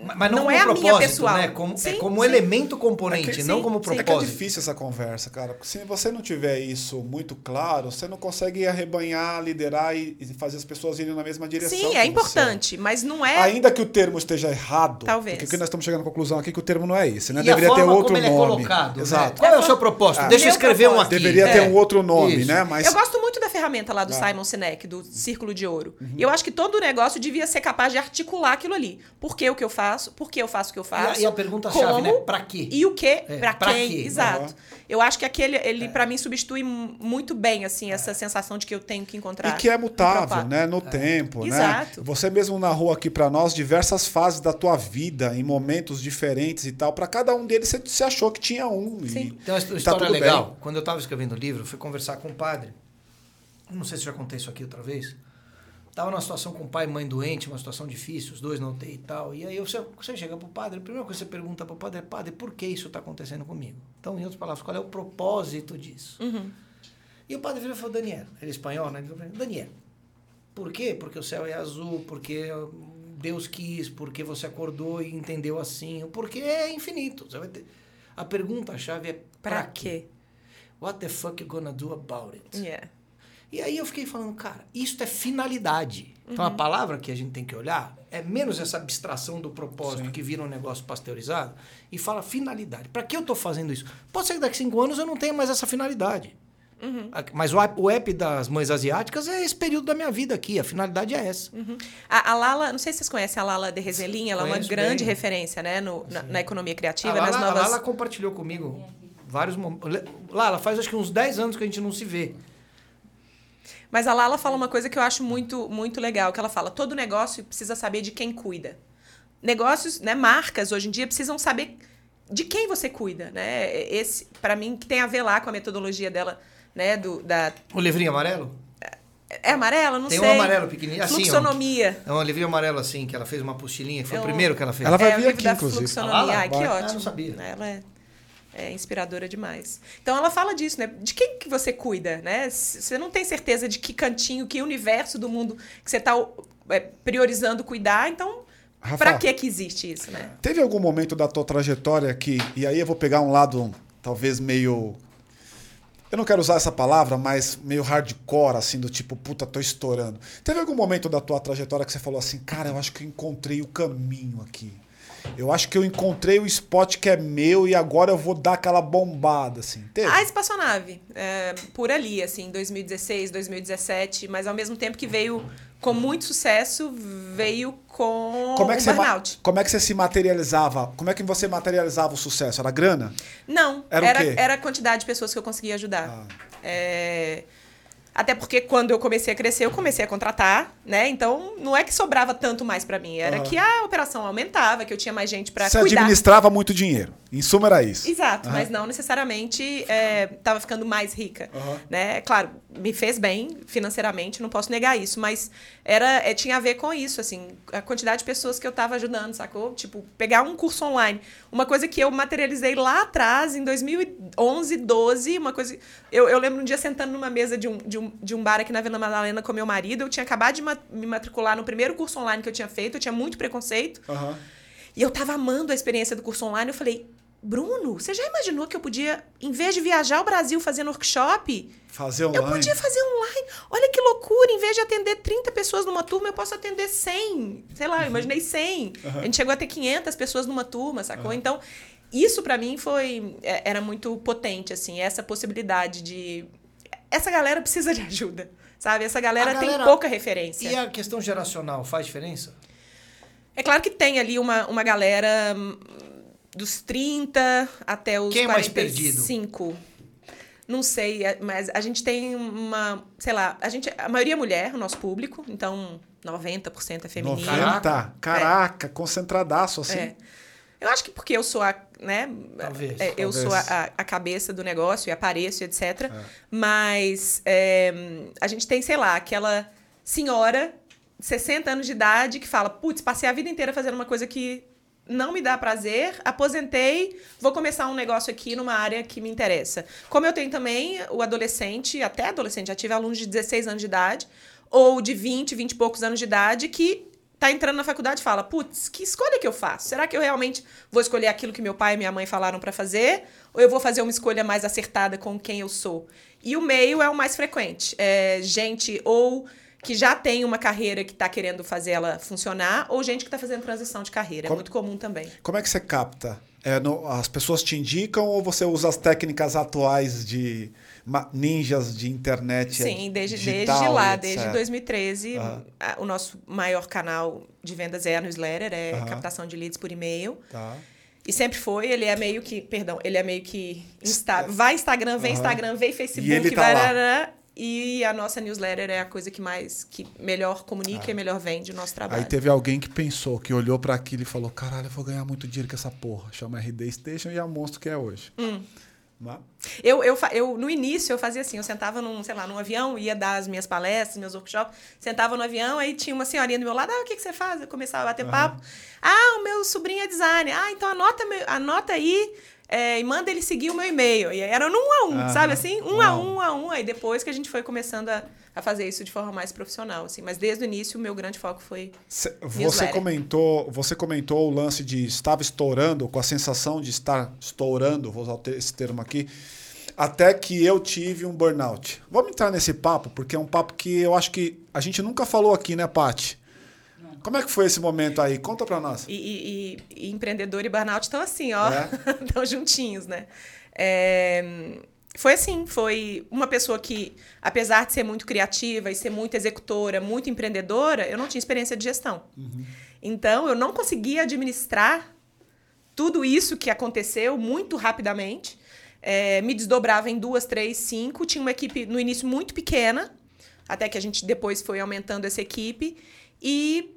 [SPEAKER 2] Mas não,
[SPEAKER 3] Não
[SPEAKER 2] como
[SPEAKER 3] é a minha
[SPEAKER 2] propósito,
[SPEAKER 3] pessoal.
[SPEAKER 2] né? Como, é
[SPEAKER 3] Sim,
[SPEAKER 2] como
[SPEAKER 3] sim.
[SPEAKER 2] elemento componente,
[SPEAKER 1] É que-
[SPEAKER 2] não
[SPEAKER 3] sim,
[SPEAKER 2] como
[SPEAKER 3] sim.
[SPEAKER 1] É que é
[SPEAKER 2] propósito.
[SPEAKER 1] difícil essa conversa, cara. Porque se você não tiver isso muito claro, você não consegue arrebanhar, liderar e, e fazer as pessoas irem na mesma direção.
[SPEAKER 3] sim, é
[SPEAKER 1] você.
[SPEAKER 3] importante, mas não é.
[SPEAKER 1] Ainda que o termo esteja errado,
[SPEAKER 3] Talvez.
[SPEAKER 1] porque nós estamos chegando à conclusão aqui que o termo não é esse, né?
[SPEAKER 2] E
[SPEAKER 1] Deveria
[SPEAKER 2] a
[SPEAKER 1] ter outro
[SPEAKER 2] como ele
[SPEAKER 1] nome.
[SPEAKER 2] é colocado. né?
[SPEAKER 1] Exato.
[SPEAKER 2] Qual é o seu propósito?
[SPEAKER 1] Ah.
[SPEAKER 2] Deixa eu escrever um
[SPEAKER 3] propósito.
[SPEAKER 2] aqui.
[SPEAKER 1] Deveria
[SPEAKER 2] É.
[SPEAKER 1] ter um outro nome,
[SPEAKER 2] Isso.
[SPEAKER 1] né? Mas
[SPEAKER 3] Eu gosto muito da ferramenta lá do
[SPEAKER 1] Ah.
[SPEAKER 3] Simon Sinek, do Círculo de Ouro.
[SPEAKER 2] Uhum.
[SPEAKER 3] E eu acho que todo negócio devia ser capaz de articular aquilo ali. Por que o que eu faço? Por que eu faço o que eu
[SPEAKER 2] E
[SPEAKER 3] faço?
[SPEAKER 2] a, e a pergunta-chave,
[SPEAKER 3] como
[SPEAKER 2] né? Pra quê?
[SPEAKER 3] E o que?
[SPEAKER 2] É,
[SPEAKER 3] pra,
[SPEAKER 2] pra
[SPEAKER 3] quem?
[SPEAKER 2] quê?
[SPEAKER 3] Exato.
[SPEAKER 1] Aham.
[SPEAKER 3] Eu acho que aquele, ele, pra mim, substitui mu- muito bem, assim, essa sensação de que eu tenho que encontrar.
[SPEAKER 1] E que é mutável, né? No tempo, né?
[SPEAKER 3] Exato.
[SPEAKER 1] Você mesmo narrou aqui pra nós diversas fases da tua vida, em momentos diferentes e tal. Pra cada um deles você, você achou que tinha um. e-
[SPEAKER 3] Sim.
[SPEAKER 1] E tá
[SPEAKER 2] história
[SPEAKER 1] tudo
[SPEAKER 2] legal.
[SPEAKER 1] bem.
[SPEAKER 2] Quando eu estava escrevendo o livro, eu fui conversar com um padre. Eu Não sei se eu já contei isso aqui outra vez. Tava numa situação com pai e mãe doente, uma situação difícil, os dois não UTI e tal. E aí você, você chega pro padre, a primeira coisa que você pergunta pro padre é, padre, por que isso está acontecendo comigo? Então, em outras palavras, qual é o propósito disso?
[SPEAKER 3] Uhum.
[SPEAKER 2] E o padre virou e falou, Daniel, ele é espanhol, né? Ele falou, Daniel, por quê? Porque o céu é azul, porque Deus quis, porque você acordou e entendeu assim, o porquê é infinito. Você vai ter... A pergunta-chave é
[SPEAKER 3] pra
[SPEAKER 2] quê?
[SPEAKER 3] quê?
[SPEAKER 2] What the fuck you gonna do about it?
[SPEAKER 3] Yeah.
[SPEAKER 2] E aí eu fiquei falando, cara, isso é finalidade. Então
[SPEAKER 3] Uhum.
[SPEAKER 2] a palavra que a gente tem que olhar é menos essa abstração do propósito
[SPEAKER 1] Sim.
[SPEAKER 2] que vira um negócio pasteurizado e fala finalidade. Para que eu estou fazendo isso? Pode ser que daqui a cinco anos eu não tenha mais essa finalidade.
[SPEAKER 3] Uhum.
[SPEAKER 2] A- Mas o app, o app das mães asiáticas é esse período da minha vida aqui. A finalidade é essa.
[SPEAKER 3] Uhum. A, a Lala, não sei se vocês conhecem a Lala de Rezelim, ela é uma grande
[SPEAKER 2] bem.
[SPEAKER 3] referência, né, no, na, na economia
[SPEAKER 2] A
[SPEAKER 3] criativa,
[SPEAKER 2] Lala,
[SPEAKER 3] nas
[SPEAKER 2] a
[SPEAKER 3] novas...
[SPEAKER 2] Lala compartilhou comigo vários momentos. Lala, faz acho que uns 10 anos que a gente não se vê.
[SPEAKER 3] Mas a Lala fala uma coisa que eu acho muito, muito legal, que ela fala, todo negócio precisa saber de quem cuida. Negócios, né, marcas hoje em dia precisam saber de quem você cuida, né? Esse, para mim, que tem a ver lá com a metodologia dela, né, do, da...
[SPEAKER 2] O livrinho amarelo?
[SPEAKER 3] É amarelo? Não
[SPEAKER 2] Tem
[SPEAKER 3] sei.
[SPEAKER 2] um amarelo pequenininho, assim, ó.
[SPEAKER 3] Fluxonomia.
[SPEAKER 2] É um livrinho amarelo assim, que ela fez uma apostilinha, que foi
[SPEAKER 3] É
[SPEAKER 2] o primeiro que ela fez.
[SPEAKER 1] Ela vai
[SPEAKER 3] é,
[SPEAKER 1] vir
[SPEAKER 3] o livro
[SPEAKER 1] aqui,
[SPEAKER 3] da
[SPEAKER 1] inclusive.
[SPEAKER 3] fluxonomia.
[SPEAKER 2] Ah, lá?
[SPEAKER 3] Ai, que ótimo.
[SPEAKER 2] Ah, não sabia.
[SPEAKER 3] Ela é, é inspiradora demais. Então ela fala disso, né? De quem que você cuida, né? Você não tem certeza de que cantinho, que universo do mundo que você está priorizando cuidar, então Pra que que existe isso, né?
[SPEAKER 1] Teve algum momento da tua trajetória que. E aí eu vou pegar um lado talvez meio. Eu não quero usar essa palavra, mas meio hardcore, assim, do tipo, puta, tô estourando. Teve algum momento da tua trajetória que você falou assim, cara, eu acho que eu encontrei o caminho aqui. Eu acho que eu encontrei o spot que é meu e agora eu vou dar aquela bombada, assim. Teve?
[SPEAKER 3] A espaçonave, é, por ali, assim, 2016, 2017, mas ao mesmo tempo que veio com muito sucesso, veio com
[SPEAKER 1] como é, que ma-
[SPEAKER 3] burnout.
[SPEAKER 1] como é que você se materializava? Como é que você materializava o sucesso? Era grana?
[SPEAKER 3] Não,
[SPEAKER 1] Era o
[SPEAKER 3] era,
[SPEAKER 1] quê?
[SPEAKER 3] era a quantidade de pessoas que eu conseguia ajudar.
[SPEAKER 1] Ah.
[SPEAKER 3] É, Até porque quando eu comecei a crescer, eu comecei a contratar, né? Então, não é que sobrava tanto mais pra mim, era
[SPEAKER 1] Aham.
[SPEAKER 3] que a operação aumentava, que eu tinha mais gente pra
[SPEAKER 1] Você
[SPEAKER 3] cuidar.
[SPEAKER 1] administrava muito dinheiro. Em suma, era isso.
[SPEAKER 3] Exato,
[SPEAKER 1] Aham.
[SPEAKER 3] mas não necessariamente estava ficando mais rica.
[SPEAKER 1] Aham.
[SPEAKER 3] Né? Claro, me fez bem financeiramente, não posso negar isso, mas era é, tinha a ver com isso, assim, a quantidade de pessoas que eu estava ajudando, sacou? Tipo, pegar um curso online. Uma coisa que eu materializei lá atrás, em 2011, 12, uma coisa. Eu, eu lembro um dia sentando numa mesa de um, de, um, de um bar aqui na Vila Madalena com meu marido, eu tinha acabado de ma- me matricular no primeiro curso online que eu tinha feito, eu tinha muito preconceito.
[SPEAKER 1] Aham.
[SPEAKER 3] E eu tava amando a experiência do curso online. Eu falei, Bruno, você já imaginou que eu podia, em vez de viajar ao Brasil fazendo workshop,
[SPEAKER 1] Fazer
[SPEAKER 3] eu
[SPEAKER 1] online.
[SPEAKER 3] podia fazer online? Olha que loucura! Em vez de atender 30 pessoas numa turma, eu posso atender 100. Sei lá, eu imaginei 100. A gente chegou a ter 500 pessoas numa turma, sacou? Então, isso pra mim foi é, era muito potente, assim, essa possibilidade de. Essa galera precisa de ajuda, sabe? Essa galera,
[SPEAKER 2] A
[SPEAKER 3] tem
[SPEAKER 2] galera-
[SPEAKER 3] pouca referência.
[SPEAKER 2] E a questão geracional faz diferença?
[SPEAKER 3] É claro que tem ali uma, uma galera hum, dos 30 até os
[SPEAKER 2] Quem é mais perdido?
[SPEAKER 3] 45. Não sei, é- mas a gente tem uma, sei lá, a gente, a maioria é mulher, o nosso público, então 90% é feminino.
[SPEAKER 1] 90? Caraca, concentradaço assim.
[SPEAKER 3] É. Eu acho que porque eu sou a, né?
[SPEAKER 2] Talvez,
[SPEAKER 3] é, eu
[SPEAKER 1] talvez.
[SPEAKER 3] sou a, a- cabeça do negócio e apareço, etc.
[SPEAKER 1] É.
[SPEAKER 3] Mas é, a gente tem, sei lá, aquela senhora, 60 anos de idade, que fala: putz, passei a vida inteira fazendo uma coisa que não me dá prazer, aposentei, vou começar um negócio aqui numa área que me interessa. Como eu tenho também o adolescente, até adolescente, já tive alunos de 16 anos de idade, ou de 20, 20 e poucos anos de idade, que tá entrando na faculdade e fala: putz, que escolha que eu faço? Será que eu realmente vou escolher aquilo que meu pai e minha mãe falaram para fazer? Ou eu vou fazer uma escolha mais acertada com quem eu sou? E o meio é o mais frequente. É gente ou que já tem uma carreira que está querendo fazer ela funcionar, ou gente que está fazendo transição de carreira. É
[SPEAKER 1] Como-
[SPEAKER 3] muito comum também.
[SPEAKER 1] Como é que você capta? É no- as pessoas te indicam ou você usa as técnicas atuais de ninjas de internet?
[SPEAKER 3] Sim, desde,
[SPEAKER 1] digital,
[SPEAKER 3] desde lá,
[SPEAKER 1] etc?
[SPEAKER 3] desde 2013,
[SPEAKER 1] Aham.
[SPEAKER 3] a- o nosso maior canal de vendas é a newsletter, é
[SPEAKER 1] Aham.
[SPEAKER 3] captação de leads por e-mail.
[SPEAKER 1] Tá.
[SPEAKER 3] E sempre foi, ele é meio que, perdão, ele é meio que Insta, vai Instagram, vem
[SPEAKER 1] Aham.
[SPEAKER 3] Instagram, vem Facebook,
[SPEAKER 1] E ele tá
[SPEAKER 3] e a nossa newsletter é a coisa que mais que melhor comunica e melhor vende o nosso trabalho.
[SPEAKER 1] Aí teve alguém que pensou, que olhou pra aquilo e falou: caralho, eu vou ganhar muito dinheiro com essa porra. Chama RD Station e é o monstro que é hoje.
[SPEAKER 3] Hum. Eu, eu, eu, no início, eu fazia assim, eu sentava num, sei lá, num avião, ia dar as minhas palestras, meus workshops, sentava no avião, aí tinha uma senhorinha do meu lado, ah, o que, que você faz? Eu começava a bater papo. Ah, o meu sobrinho é designer. Ah, então anota, anota aí é, e manda ele seguir o meu e-mail. E era no um a um,
[SPEAKER 1] Aham.
[SPEAKER 3] sabe assim? Um
[SPEAKER 1] Um
[SPEAKER 3] a um, um a um. Aí depois que a gente foi começando a, a fazer isso de forma mais profissional, assim. Mas desde o início, o meu grande foco foi...
[SPEAKER 1] Cê- Você comentou, você comentou o lance de estava estourando, com a sensação de estar estourando, vou usar esse termo aqui, até que eu tive um burnout. Vamos entrar nesse papo, porque é um papo que eu acho que a gente nunca falou aqui, né, Paty? Como é que foi esse momento aí? Conta pra nós.
[SPEAKER 3] E, e- e- empreendedor e burnout estão assim, ó.
[SPEAKER 1] É?
[SPEAKER 3] Estão juntinhos, né? É, foi assim, foi uma pessoa que, apesar de ser muito criativa e ser muito executora, muito empreendedora, eu não tinha experiência de gestão. Então, eu não conseguia administrar tudo isso que aconteceu muito rapidamente. É, me desdobrava em duas, três, cinco. Tinha uma equipe no início muito pequena, até que a gente depois foi aumentando essa equipe. E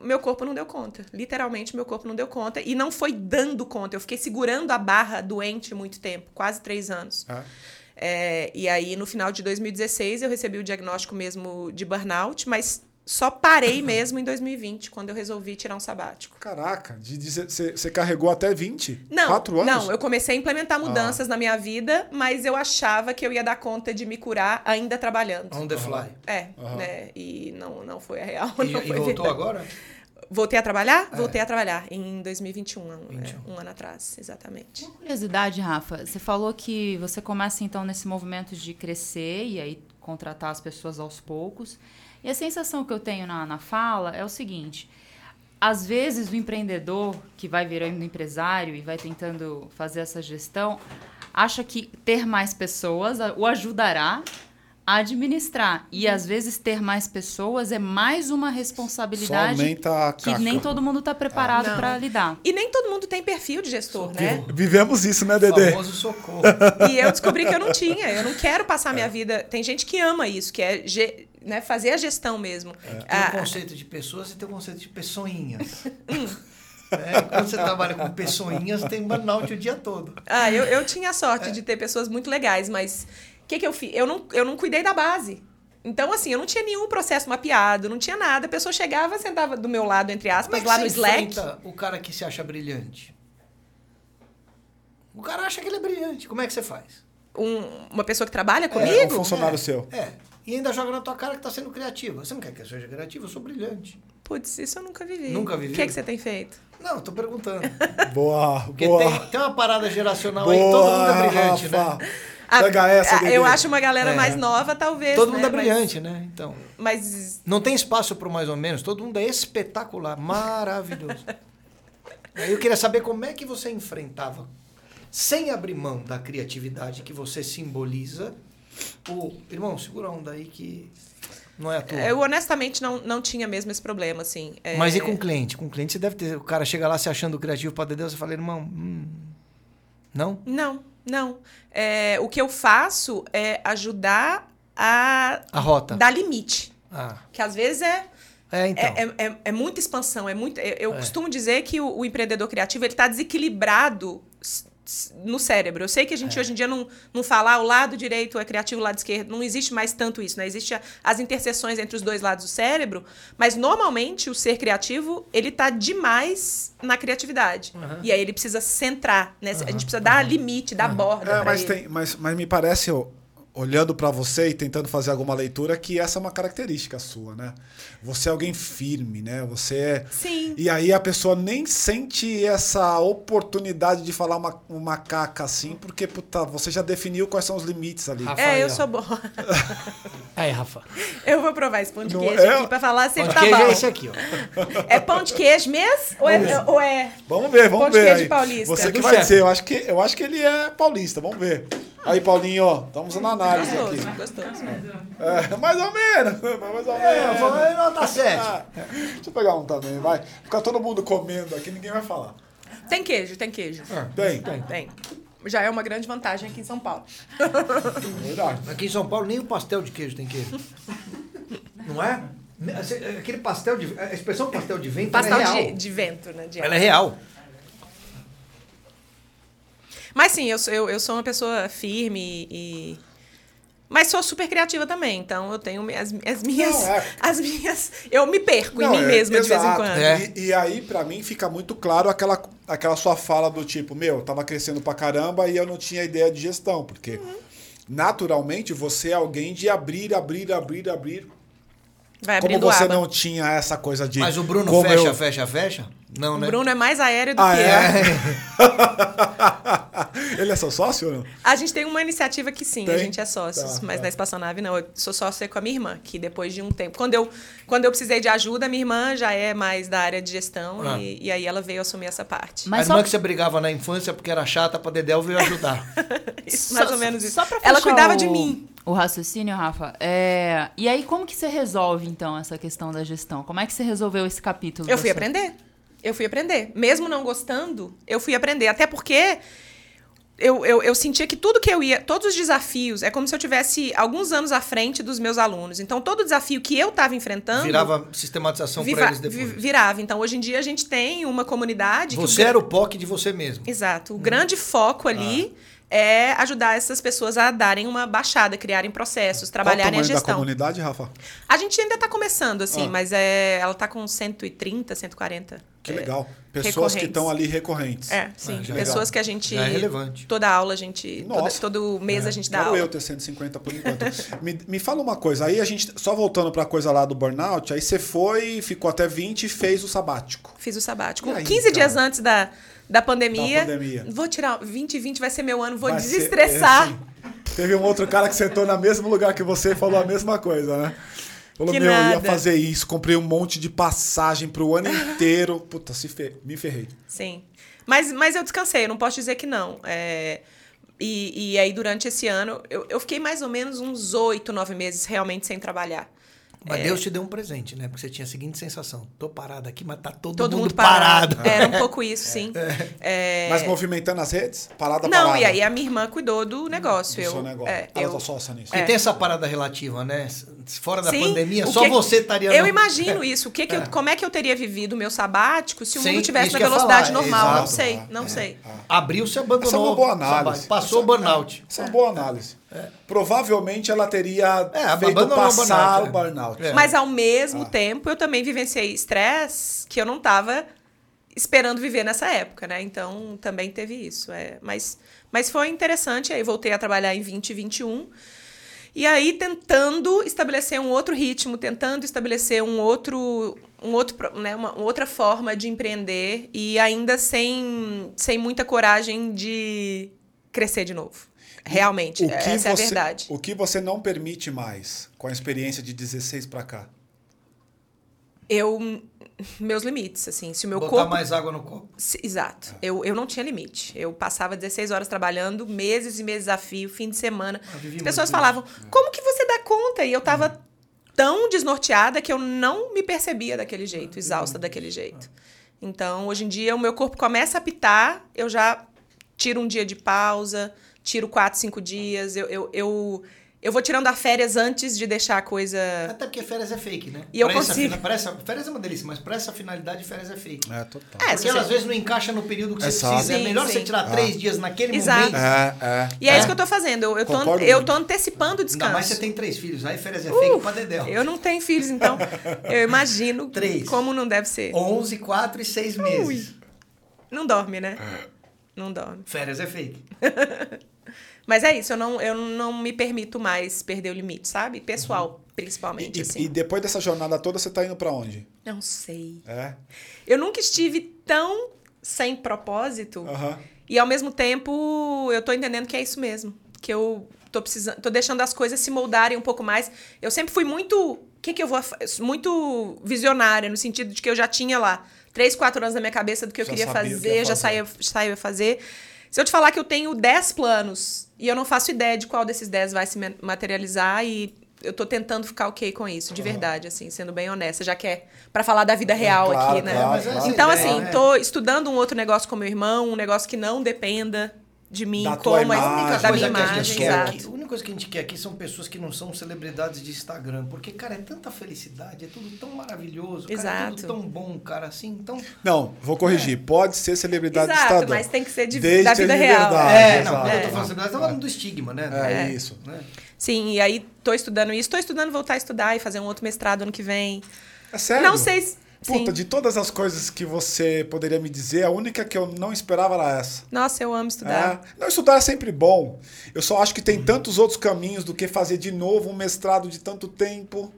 [SPEAKER 3] meu corpo não deu conta. Literalmente, meu corpo não deu conta. E não foi dando conta. Eu fiquei segurando a barra doente muito tempo quase três anos.
[SPEAKER 1] É.
[SPEAKER 3] É, e aí, no final de 2016, eu recebi o diagnóstico mesmo de burnout, mas só parei mesmo em 2020, quando eu resolvi tirar um sabático.
[SPEAKER 1] Caraca, você carregou até 20?
[SPEAKER 3] Não,
[SPEAKER 1] Quatro anos? Ah.
[SPEAKER 3] não, eu comecei a implementar mudanças na minha vida, mas eu achava que eu ia dar conta de me curar ainda trabalhando.
[SPEAKER 2] On the fly.
[SPEAKER 3] É,
[SPEAKER 1] Aham.
[SPEAKER 3] né? E não, não foi a real.
[SPEAKER 2] E,
[SPEAKER 3] não
[SPEAKER 2] e
[SPEAKER 3] foi
[SPEAKER 2] voltou
[SPEAKER 3] verdade.
[SPEAKER 2] agora?
[SPEAKER 3] Voltei a trabalhar? Voltei a trabalhar em 2021, um, é, um ano atrás, exatamente.
[SPEAKER 4] Uma curiosidade, Rafa, você falou que você começa então nesse movimento de crescer e aí contratar as pessoas aos poucos. E a sensação que eu tenho na, na fala é o seguinte: às vezes o empreendedor que vai virando empresário e vai tentando fazer essa gestão acha que ter mais pessoas o ajudará a administrar. E às vezes ter mais pessoas é mais uma
[SPEAKER 1] Só
[SPEAKER 4] responsabilidade
[SPEAKER 1] aumenta a
[SPEAKER 4] que
[SPEAKER 1] caca.
[SPEAKER 4] nem todo mundo está preparado
[SPEAKER 3] Não.
[SPEAKER 4] para lidar.
[SPEAKER 3] E nem todo mundo tem perfil de gestor, né?
[SPEAKER 1] Vivemos isso, né,
[SPEAKER 2] O
[SPEAKER 1] Dedê?
[SPEAKER 2] famoso socorro.
[SPEAKER 3] E eu descobri que eu não tinha. Eu não quero passar minha vida. Tem gente que ama isso, que é né, fazer a gestão mesmo.
[SPEAKER 2] Tem o
[SPEAKER 3] Ah,
[SPEAKER 2] conceito de pessoas e tem o conceito de pessoinhas. É, quando você trabalha com pessoinhas, tem burnout o dia todo.
[SPEAKER 3] Ah, eu, eu tinha a sorte de ter pessoas muito legais, mas o que, que eu fiz? Eu não, eu não cuidei da base. Então, assim, eu não tinha nenhum processo mapeado, não tinha nada. A pessoa chegava, sentava do meu lado, entre
[SPEAKER 2] é
[SPEAKER 3] aspas,
[SPEAKER 2] que
[SPEAKER 3] lá
[SPEAKER 2] você
[SPEAKER 3] no Slack.
[SPEAKER 2] o cara que se acha brilhante? O cara acha que ele é brilhante. Como é que você faz?
[SPEAKER 3] um- uma pessoa que trabalha
[SPEAKER 1] É, um
[SPEAKER 3] comigo.
[SPEAKER 1] funcionário seu.
[SPEAKER 2] É. E ainda joga na tua cara que tá sendo criativa. Você não quer que eu seja criativa? Eu sou brilhante.
[SPEAKER 3] Putz, isso eu nunca vivi.
[SPEAKER 2] Nunca
[SPEAKER 3] O
[SPEAKER 2] viveu?
[SPEAKER 3] que, é que você tem feito?
[SPEAKER 2] Não, eu tô perguntando.
[SPEAKER 1] Boa,
[SPEAKER 2] Porque
[SPEAKER 1] boa.
[SPEAKER 2] tem, tem uma parada geracional aí que todo mundo é brilhante,
[SPEAKER 1] Rafa.
[SPEAKER 2] né?
[SPEAKER 1] Pega essa.
[SPEAKER 3] Eu acho uma galera
[SPEAKER 2] É.
[SPEAKER 3] mais nova, talvez.
[SPEAKER 2] Todo
[SPEAKER 3] né?
[SPEAKER 2] mundo é
[SPEAKER 3] Mas-
[SPEAKER 2] brilhante, né? Então.
[SPEAKER 3] Mas
[SPEAKER 2] Não tem espaço pro mais ou menos. Todo mundo é espetacular, maravilhoso. Aí eu queria saber como é que você enfrentava, sem abrir mão da criatividade que você simboliza, o irmão, segura a onda aí que não é a tua.
[SPEAKER 3] eu honestamente não, não tinha mesmo esse problema, assim. É,
[SPEAKER 2] Mas e com o cliente? Com o cliente você deve ter. O cara chega lá se achando criativo para Deus, você fala, irmão, hum, não?
[SPEAKER 3] Não, não. É, o que eu faço é ajudar a
[SPEAKER 2] A rota.
[SPEAKER 3] dar limite.
[SPEAKER 2] Ah,
[SPEAKER 3] Que às vezes é,
[SPEAKER 2] é então.
[SPEAKER 3] é, é, é- é muita expansão. É muito, eu eu costumo dizer que o, o empreendedor criativo ele está desequilibrado no cérebro. Eu sei que a
[SPEAKER 2] É.
[SPEAKER 3] gente hoje em dia não, não fala ah, o lado direito é criativo, o lado esquerdo. Não existe mais tanto isso, né? Existe a- as interseções entre os dois lados do cérebro, mas normalmente o ser criativo, ele tá demais na criatividade. E aí ele precisa centrar, né? A gente precisa dar limite, dar borda
[SPEAKER 1] É, mas,
[SPEAKER 3] ele.
[SPEAKER 1] tem, mas, mas me parece, olhando pra você e tentando fazer alguma leitura, que essa é uma característica sua, né? Você é alguém firme, né? Você é.
[SPEAKER 3] Sim.
[SPEAKER 1] E aí a pessoa nem sente essa oportunidade de falar uma, uma caca assim, porque, puta, você já definiu quais são os limites ali.
[SPEAKER 2] Rafa-
[SPEAKER 3] É, eu sou boa.
[SPEAKER 2] Aí, Rafa.
[SPEAKER 3] Eu vou provar esse pão de
[SPEAKER 1] Não
[SPEAKER 3] queijo
[SPEAKER 1] é?
[SPEAKER 3] aqui pra falar se
[SPEAKER 2] Pão
[SPEAKER 3] ele
[SPEAKER 2] de
[SPEAKER 3] tá
[SPEAKER 2] queijo
[SPEAKER 3] bom.
[SPEAKER 2] é esse aqui, ó.
[SPEAKER 3] É pão de queijo mesmo? Ou é, ou é-
[SPEAKER 1] Vamos ver, vamos
[SPEAKER 3] Pão de
[SPEAKER 1] ver.
[SPEAKER 3] queijo
[SPEAKER 1] aí.
[SPEAKER 3] paulista.
[SPEAKER 1] Você que
[SPEAKER 2] Do
[SPEAKER 1] vai
[SPEAKER 2] chefe.
[SPEAKER 1] dizer, eu acho, que, eu acho que ele é paulista, vamos ver. Aí, Paulinho, ó, estamos na análise aqui.
[SPEAKER 3] gostoso, gostoso.
[SPEAKER 1] É, mais ou menos, mais ou
[SPEAKER 2] É, eu
[SPEAKER 1] menos.
[SPEAKER 2] é nota 7.
[SPEAKER 1] Ah, deixa eu pegar um também, vai. Ficar todo mundo comendo aqui, ninguém vai falar.
[SPEAKER 3] Tem queijo, tem queijo.
[SPEAKER 1] Tem,
[SPEAKER 3] Tem. Já é uma grande vantagem aqui em São Paulo.
[SPEAKER 1] verdade.
[SPEAKER 2] Aqui em São Paulo nem o pastel de queijo tem queijo. Não é? Aquele pastel de. A expressão pastel de vento
[SPEAKER 3] Pastel
[SPEAKER 2] é real.
[SPEAKER 3] de, de vento, né? de
[SPEAKER 2] Ela é real.
[SPEAKER 3] Mas sim, eu, sou- eu, eu sou uma pessoa firme e. Mas sou super criativa também, então eu tenho as, as minhas.
[SPEAKER 1] Não, é.
[SPEAKER 3] As minhas. Eu me perco em
[SPEAKER 1] Não,
[SPEAKER 3] mim
[SPEAKER 1] é,
[SPEAKER 3] mesma de vez em
[SPEAKER 1] exato.
[SPEAKER 3] quando.
[SPEAKER 2] É.
[SPEAKER 1] E, e aí, pra mim, fica muito claro aquela, aquela sua fala do tipo, meu, eu tava crescendo pra caramba e eu não tinha ideia de gestão, porque
[SPEAKER 3] Uhum. naturalmente
[SPEAKER 1] você é alguém de abrir, abrir, abrir, abrir.
[SPEAKER 3] Vai
[SPEAKER 1] Como você
[SPEAKER 3] aba.
[SPEAKER 1] não tinha essa coisa de.
[SPEAKER 2] Mas o Bruno fecha,
[SPEAKER 1] eu-
[SPEAKER 2] fecha, fecha? Não,
[SPEAKER 3] O
[SPEAKER 2] né?
[SPEAKER 3] Bruno é mais aéreo do
[SPEAKER 1] Ah,
[SPEAKER 3] que eu.
[SPEAKER 1] Ele é seu sócio ou não?
[SPEAKER 3] A gente tem uma iniciativa que sim,
[SPEAKER 1] Tem?
[SPEAKER 3] a gente é sócios,
[SPEAKER 1] Tá,
[SPEAKER 3] mas
[SPEAKER 1] tá.
[SPEAKER 3] na espaçonave não. Eu sou sócia com a minha irmã, que depois de um tempo. Quando eu, quando eu precisei de ajuda, minha irmã já é mais da área de gestão
[SPEAKER 2] Ah.
[SPEAKER 3] e, e aí ela veio assumir essa parte.
[SPEAKER 2] a
[SPEAKER 4] Mas
[SPEAKER 2] irmã
[SPEAKER 4] só,
[SPEAKER 2] que você brigava na infância porque era chata pra Dedéu veio ajudar.
[SPEAKER 3] Isso, mais
[SPEAKER 4] só-
[SPEAKER 3] ou menos isso.
[SPEAKER 4] Só pra
[SPEAKER 3] ela cuidava
[SPEAKER 4] o-
[SPEAKER 3] de mim.
[SPEAKER 4] O raciocínio, Rafa. É... E aí, como que você resolve, então, essa questão da gestão? Como é que você resolveu esse capítulo?
[SPEAKER 3] Eu fui
[SPEAKER 4] sua-
[SPEAKER 3] aprender. Eu fui aprender. Mesmo não gostando, eu fui aprender. Até porque eu, eu, eu sentia que tudo que eu ia, todos os desafios, é como se eu tivesse alguns anos à frente dos meus alunos. Então, todo desafio que eu estava enfrentando.
[SPEAKER 2] Virava sistematização pra eles depois.
[SPEAKER 3] virava. Então, hoje em dia, a gente tem uma comunidade. que
[SPEAKER 2] Você
[SPEAKER 3] gra-
[SPEAKER 2] era o POC de você mesmo.
[SPEAKER 3] Exato. O grande foco ali é ajudar essas pessoas a darem uma baixada, criarem processos,
[SPEAKER 1] Qual o
[SPEAKER 3] trabalharem a
[SPEAKER 1] tamanho da
[SPEAKER 3] gestão.
[SPEAKER 1] comunidade, Rafa?
[SPEAKER 3] A gente ainda está começando, assim,
[SPEAKER 1] Ah.
[SPEAKER 3] mas é, ela está com 130, 140.
[SPEAKER 1] Que legal. Pessoas que estão ali recorrentes.
[SPEAKER 3] É, sim.
[SPEAKER 2] já é
[SPEAKER 3] Pessoas
[SPEAKER 1] legal.
[SPEAKER 3] que a gente.
[SPEAKER 2] Já é relevante.
[SPEAKER 3] Toda aula a gente. Toda,
[SPEAKER 1] Nossa.
[SPEAKER 3] todo mês a gente dá
[SPEAKER 1] Quero
[SPEAKER 3] aula.
[SPEAKER 1] eu ter 150 por enquanto. me, me fala uma coisa, aí a gente, só voltando pra coisa lá do burnout, aí você foi, ficou até 20 e fez o sabático.
[SPEAKER 3] Fiz o sabático.
[SPEAKER 1] Aí,
[SPEAKER 3] 15
[SPEAKER 1] cara?
[SPEAKER 3] dias antes da, da, pandemia,
[SPEAKER 1] Da pandemia.
[SPEAKER 3] Vou tirar. 2020 vai ser meu ano, vou
[SPEAKER 1] Vai ser-
[SPEAKER 3] desestressar.
[SPEAKER 1] é, assim, teve um outro cara que sentou no mesmo lugar que você e falou a mesma coisa, né? Falou,
[SPEAKER 3] Que
[SPEAKER 1] meu, eu ia
[SPEAKER 3] nada.
[SPEAKER 1] fazer isso, comprei um monte de passagem pro ano inteiro. Puta, se fe... me ferrei.
[SPEAKER 3] Sim. Mas, mas eu descansei, eu não posso dizer que não. É, e, e aí, durante esse ano, eu, eu fiquei mais ou menos uns oito, nove meses realmente sem trabalhar.
[SPEAKER 2] Mas Deus te deu um presente, né? Porque você tinha a seguinte sensação: tô parado aqui, mas tá todo,
[SPEAKER 3] Todo
[SPEAKER 2] mundo,
[SPEAKER 3] mundo
[SPEAKER 2] parado.
[SPEAKER 3] parado. Era um pouco isso, sim. É,
[SPEAKER 1] Mas movimentando as redes? Parada,
[SPEAKER 3] Não,
[SPEAKER 1] parada.
[SPEAKER 3] e aí a minha irmã cuidou do negócio.
[SPEAKER 1] Do
[SPEAKER 3] eu,
[SPEAKER 1] seu negócio.
[SPEAKER 3] É,
[SPEAKER 1] Ela
[SPEAKER 3] eu,
[SPEAKER 1] tá sócia nisso.
[SPEAKER 2] E tem essa parada relativa, né? Fora da
[SPEAKER 3] Sim,
[SPEAKER 2] pandemia, só
[SPEAKER 3] que-
[SPEAKER 2] você estaria.
[SPEAKER 3] Eu
[SPEAKER 2] no-
[SPEAKER 3] imagino isso. O que que eu- como é que eu teria vivido o meu sabático se o
[SPEAKER 2] Sim,
[SPEAKER 3] mundo tivesse na velocidade normal? não
[SPEAKER 1] exato.
[SPEAKER 3] sei,
[SPEAKER 1] Ah,
[SPEAKER 3] não
[SPEAKER 1] é,
[SPEAKER 3] sei.
[SPEAKER 2] Abriu, se abandonou.
[SPEAKER 1] Essa é uma boa análise.
[SPEAKER 2] Passou o burnout.
[SPEAKER 1] Essa é uma boa análise. Provavelmente ela teria
[SPEAKER 2] É,
[SPEAKER 1] feito passar o
[SPEAKER 2] burnout,
[SPEAKER 1] burnout.
[SPEAKER 2] é.
[SPEAKER 3] Mas ao mesmo
[SPEAKER 1] Ah.
[SPEAKER 3] tempo eu também vivenciei estresse que eu não estava esperando viver nessa época, né? Então também teve isso. É. Mas, mas foi interessante. Aí voltei a trabalhar em 2021. E aí tentando estabelecer um outro ritmo, tentando estabelecer um outro, um outro, né, uma outra forma de empreender e ainda sem, sem muita coragem de crescer de novo. Realmente,
[SPEAKER 1] O que
[SPEAKER 3] essa é a
[SPEAKER 1] você-
[SPEAKER 3] verdade.
[SPEAKER 1] O que você não permite mais com a experiência de 16 pra cá?
[SPEAKER 3] Eu meus limites, assim, se o meu
[SPEAKER 2] Botar
[SPEAKER 3] corpo
[SPEAKER 2] mais água no copo.
[SPEAKER 3] Se- Exato. Eu, eu não tinha limite. Eu passava 16 horas trabalhando, meses e meses a fio, fim de semana. As pessoas
[SPEAKER 2] muito
[SPEAKER 3] falavam, como que você dá conta? E eu tava tão desnorteada que eu não me percebia daquele jeito, exausta daquele jeito. Então, hoje em dia, o meu corpo começa a apitar, eu já tiro um dia de pausa, tiro quatro, cinco dias, eu, eu, eu, eu vou tirando a férias antes de deixar a coisa...
[SPEAKER 2] Até porque férias é fake, né?
[SPEAKER 3] E eu
[SPEAKER 2] Pra essa
[SPEAKER 3] consigo.
[SPEAKER 2] pra essa- férias é uma delícia, mas pra essa finalidade, férias é fake.
[SPEAKER 1] É, total.
[SPEAKER 3] É,
[SPEAKER 2] Porque ela
[SPEAKER 3] você-
[SPEAKER 2] às vezes não encaixa no período que você
[SPEAKER 1] Exato.
[SPEAKER 2] precisa. é
[SPEAKER 3] Sim,
[SPEAKER 2] melhor você
[SPEAKER 3] sim.
[SPEAKER 2] tirar três dias naquele
[SPEAKER 3] Exato.
[SPEAKER 2] momento.
[SPEAKER 1] É, é.
[SPEAKER 3] E é,
[SPEAKER 2] É.
[SPEAKER 3] isso que eu tô fazendo. Eu, eu, tô, eu tô antecipando o
[SPEAKER 2] Ainda
[SPEAKER 3] descanso.
[SPEAKER 2] mais você tem três filhos, aí férias é fake pra Dedéu.
[SPEAKER 3] Eu não tenho filhos, então eu imagino
[SPEAKER 2] Três.
[SPEAKER 3] como não deve ser.
[SPEAKER 2] 11, 4 e 6 meses.
[SPEAKER 3] Não dorme, né? Não dorme.
[SPEAKER 2] Férias é fake.
[SPEAKER 3] Mas é isso, eu não, eu não me permito mais perder o limite, sabe? Pessoal, principalmente,
[SPEAKER 1] E,
[SPEAKER 3] assim.
[SPEAKER 1] e depois dessa jornada toda, você tá indo pra onde?
[SPEAKER 3] Não sei.
[SPEAKER 1] É?
[SPEAKER 3] Eu nunca estive tão sem propósito
[SPEAKER 1] Aham.
[SPEAKER 3] e ao mesmo tempo eu tô entendendo que é isso mesmo. Que eu tô precisando, tô deixando as coisas se moldarem um pouco mais. Eu sempre fui muito. O que, que eu vou. Muito visionária, no sentido de que eu já tinha lá três, quatro anos na minha cabeça do que eu
[SPEAKER 1] Já
[SPEAKER 3] queria
[SPEAKER 1] o que
[SPEAKER 3] fazer, já
[SPEAKER 1] fazer.
[SPEAKER 3] saía, saía fazer. Se eu te falar que eu tenho 10 planos e eu não faço ideia de qual desses 10 vai se ma- materializar e eu tô tentando ficar ok com isso, de verdade, assim, sendo bem honesta, já que é pra falar da vida real
[SPEAKER 1] claro,
[SPEAKER 3] aqui, né?
[SPEAKER 1] claro,
[SPEAKER 2] é
[SPEAKER 1] claro.
[SPEAKER 3] Então, assim, tô estudando um outro negócio com meu irmão, um negócio que não dependa de mim,
[SPEAKER 1] Da
[SPEAKER 3] como a-
[SPEAKER 1] imagem.
[SPEAKER 3] da minha
[SPEAKER 2] coisa que a
[SPEAKER 3] imagem,
[SPEAKER 2] gente quer
[SPEAKER 3] exato.
[SPEAKER 2] aqui, a única coisa que a gente quer aqui são pessoas que não são celebridades de Instagram. Porque, cara, é tanta felicidade, é tudo tão maravilhoso. Cara, é
[SPEAKER 3] Exato.
[SPEAKER 2] tudo tão bom, cara, assim. Então,
[SPEAKER 1] Não, vou corrigir. Pode ser celebridade
[SPEAKER 3] Exato,
[SPEAKER 1] de Estadão.
[SPEAKER 3] mas tem que ser de-
[SPEAKER 1] Desde
[SPEAKER 3] da vida real.
[SPEAKER 2] é, não,
[SPEAKER 1] exato.
[SPEAKER 2] quando eu tô falando celebridade, tá falando do estigma, né?
[SPEAKER 1] É, isso.
[SPEAKER 2] Né?
[SPEAKER 3] Sim, e aí tô estudando isso, tô estudando voltar a estudar e fazer um outro mestrado ano que vem.
[SPEAKER 1] É sério?
[SPEAKER 3] Não sei se.
[SPEAKER 1] Puta,
[SPEAKER 3] sim.
[SPEAKER 1] de todas as coisas que você poderia me dizer, a única que eu não esperava era essa.
[SPEAKER 3] Nossa, eu amo estudar.
[SPEAKER 1] É. Não, estudar é sempre bom. Eu só acho que tem tantos outros caminhos do que fazer de novo um mestrado de tanto tempo.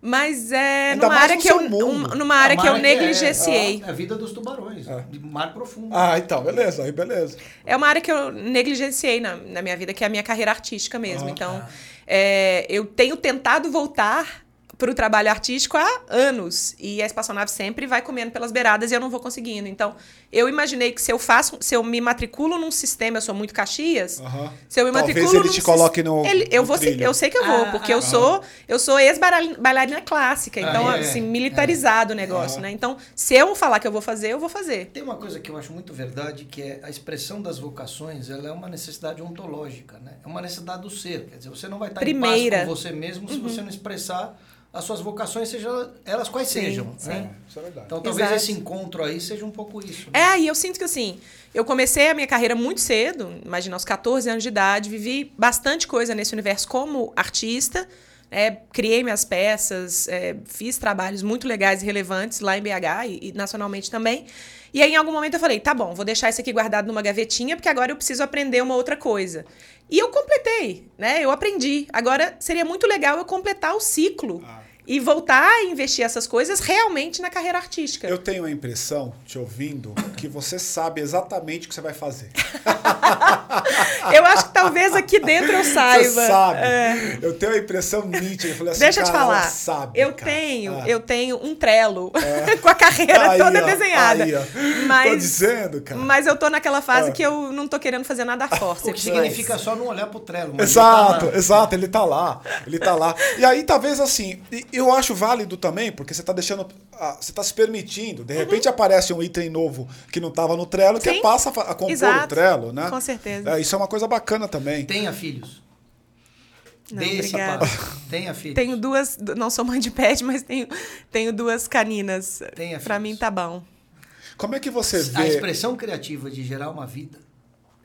[SPEAKER 3] Mas é
[SPEAKER 1] Ainda
[SPEAKER 3] numa área que eu um- numa área
[SPEAKER 2] A
[SPEAKER 3] que eu
[SPEAKER 2] é-
[SPEAKER 3] negligenciei.
[SPEAKER 2] É, a vida dos tubarões, de mar profundo.
[SPEAKER 1] Ah, então, beleza, aí beleza.
[SPEAKER 3] É uma área que eu negligenciei na, na minha vida, que é a minha carreira artística mesmo.
[SPEAKER 1] Ah,
[SPEAKER 3] então, é, eu tenho tentado voltar para o trabalho artístico há anos. E a espaçonave sempre vai comendo pelas beiradas e eu não vou conseguindo. Então, eu imaginei que se eu faço, se eu me matriculo num sistema, eu sou muito Caxias,
[SPEAKER 1] Aham.
[SPEAKER 3] se eu me
[SPEAKER 1] Talvez
[SPEAKER 3] matriculo
[SPEAKER 1] ele
[SPEAKER 3] num
[SPEAKER 1] te coloque no-
[SPEAKER 3] ele- eu
[SPEAKER 1] no
[SPEAKER 3] vou
[SPEAKER 1] trilho.
[SPEAKER 3] eu sei que eu vou,
[SPEAKER 2] Ah,
[SPEAKER 3] porque eu
[SPEAKER 2] ah,
[SPEAKER 3] sou eu sou ex-bailarina clássica, então
[SPEAKER 2] Ah, é,
[SPEAKER 3] assim,
[SPEAKER 2] é.
[SPEAKER 3] militarizado o negócio, né? Então, se eu falar que eu vou fazer, eu vou fazer.
[SPEAKER 2] Tem uma coisa que eu acho muito verdade, que é a expressão das vocações, ela é uma necessidade ontológica, né? É uma necessidade do ser. Quer dizer, você não vai estar
[SPEAKER 3] Primeira.
[SPEAKER 2] em paz com você mesmo se você não expressar as suas vocações, seja elas quais
[SPEAKER 3] Sim,
[SPEAKER 2] sejam.
[SPEAKER 3] sim.
[SPEAKER 2] Né?
[SPEAKER 1] Isso é verdade.
[SPEAKER 2] Então talvez
[SPEAKER 3] Exato.
[SPEAKER 2] esse encontro aí seja um pouco isso. né?
[SPEAKER 3] É, e eu sinto que assim, eu comecei a minha carreira muito cedo, imagina aos 14 anos de idade, vivi bastante coisa nesse universo como artista, É, criei minhas peças, é, fiz trabalhos muito legais e relevantes lá em BH e, e nacionalmente também. E aí, em algum momento, eu falei: tá bom, vou deixar isso aqui guardado numa gavetinha, porque agora eu preciso aprender uma outra coisa. E eu completei, né? Eu aprendi. Agora seria muito legal eu completar o ciclo.
[SPEAKER 1] Ah.
[SPEAKER 3] E voltar a investir essas coisas realmente na carreira artística.
[SPEAKER 1] Eu tenho a impressão, te ouvindo, que você sabe exatamente o que você vai fazer.
[SPEAKER 3] eu acho que talvez aqui dentro eu saiba.
[SPEAKER 1] Você sabe. É. Eu tenho a impressão nítida. Eu falei assim,
[SPEAKER 3] Deixa eu te falar.
[SPEAKER 1] sabe,
[SPEAKER 3] eu
[SPEAKER 1] cara.
[SPEAKER 3] tenho,
[SPEAKER 1] Ah.
[SPEAKER 3] eu tenho um trelo com a carreira
[SPEAKER 1] Aí,
[SPEAKER 3] toda
[SPEAKER 1] ó,
[SPEAKER 3] desenhada.
[SPEAKER 1] aí, ó.
[SPEAKER 3] Mas,
[SPEAKER 1] Tô dizendo, cara.
[SPEAKER 3] mas eu tô naquela fase
[SPEAKER 1] Ah.
[SPEAKER 3] que eu não tô querendo fazer nada força.
[SPEAKER 2] O que significa só não olhar pro Trello. mas
[SPEAKER 1] Exato,
[SPEAKER 2] ele tá lá.
[SPEAKER 1] exato, ele tá lá. Ele tá lá. E aí, talvez assim, e- eu acho válido também, porque você tá deixando. Você tá se permitindo. De repente aparece um item novo que não tava no Trello, que
[SPEAKER 3] Uhum. Sim.
[SPEAKER 1] passa a a compor o
[SPEAKER 3] Exato.
[SPEAKER 1] Trello, né?
[SPEAKER 3] Com certeza.
[SPEAKER 1] É, isso é uma coisa bacana também.
[SPEAKER 2] Tenha filhos.
[SPEAKER 3] Não, obrigada.
[SPEAKER 2] Tenha filhos.
[SPEAKER 3] Tenho duas, não sou mãe de pet, mas tenho, tenho duas caninas.
[SPEAKER 2] Tenha
[SPEAKER 3] pra
[SPEAKER 2] filhos.
[SPEAKER 3] mim tá bom.
[SPEAKER 1] Como é que você
[SPEAKER 2] A
[SPEAKER 1] vê.
[SPEAKER 2] expressão criativa de gerar uma vida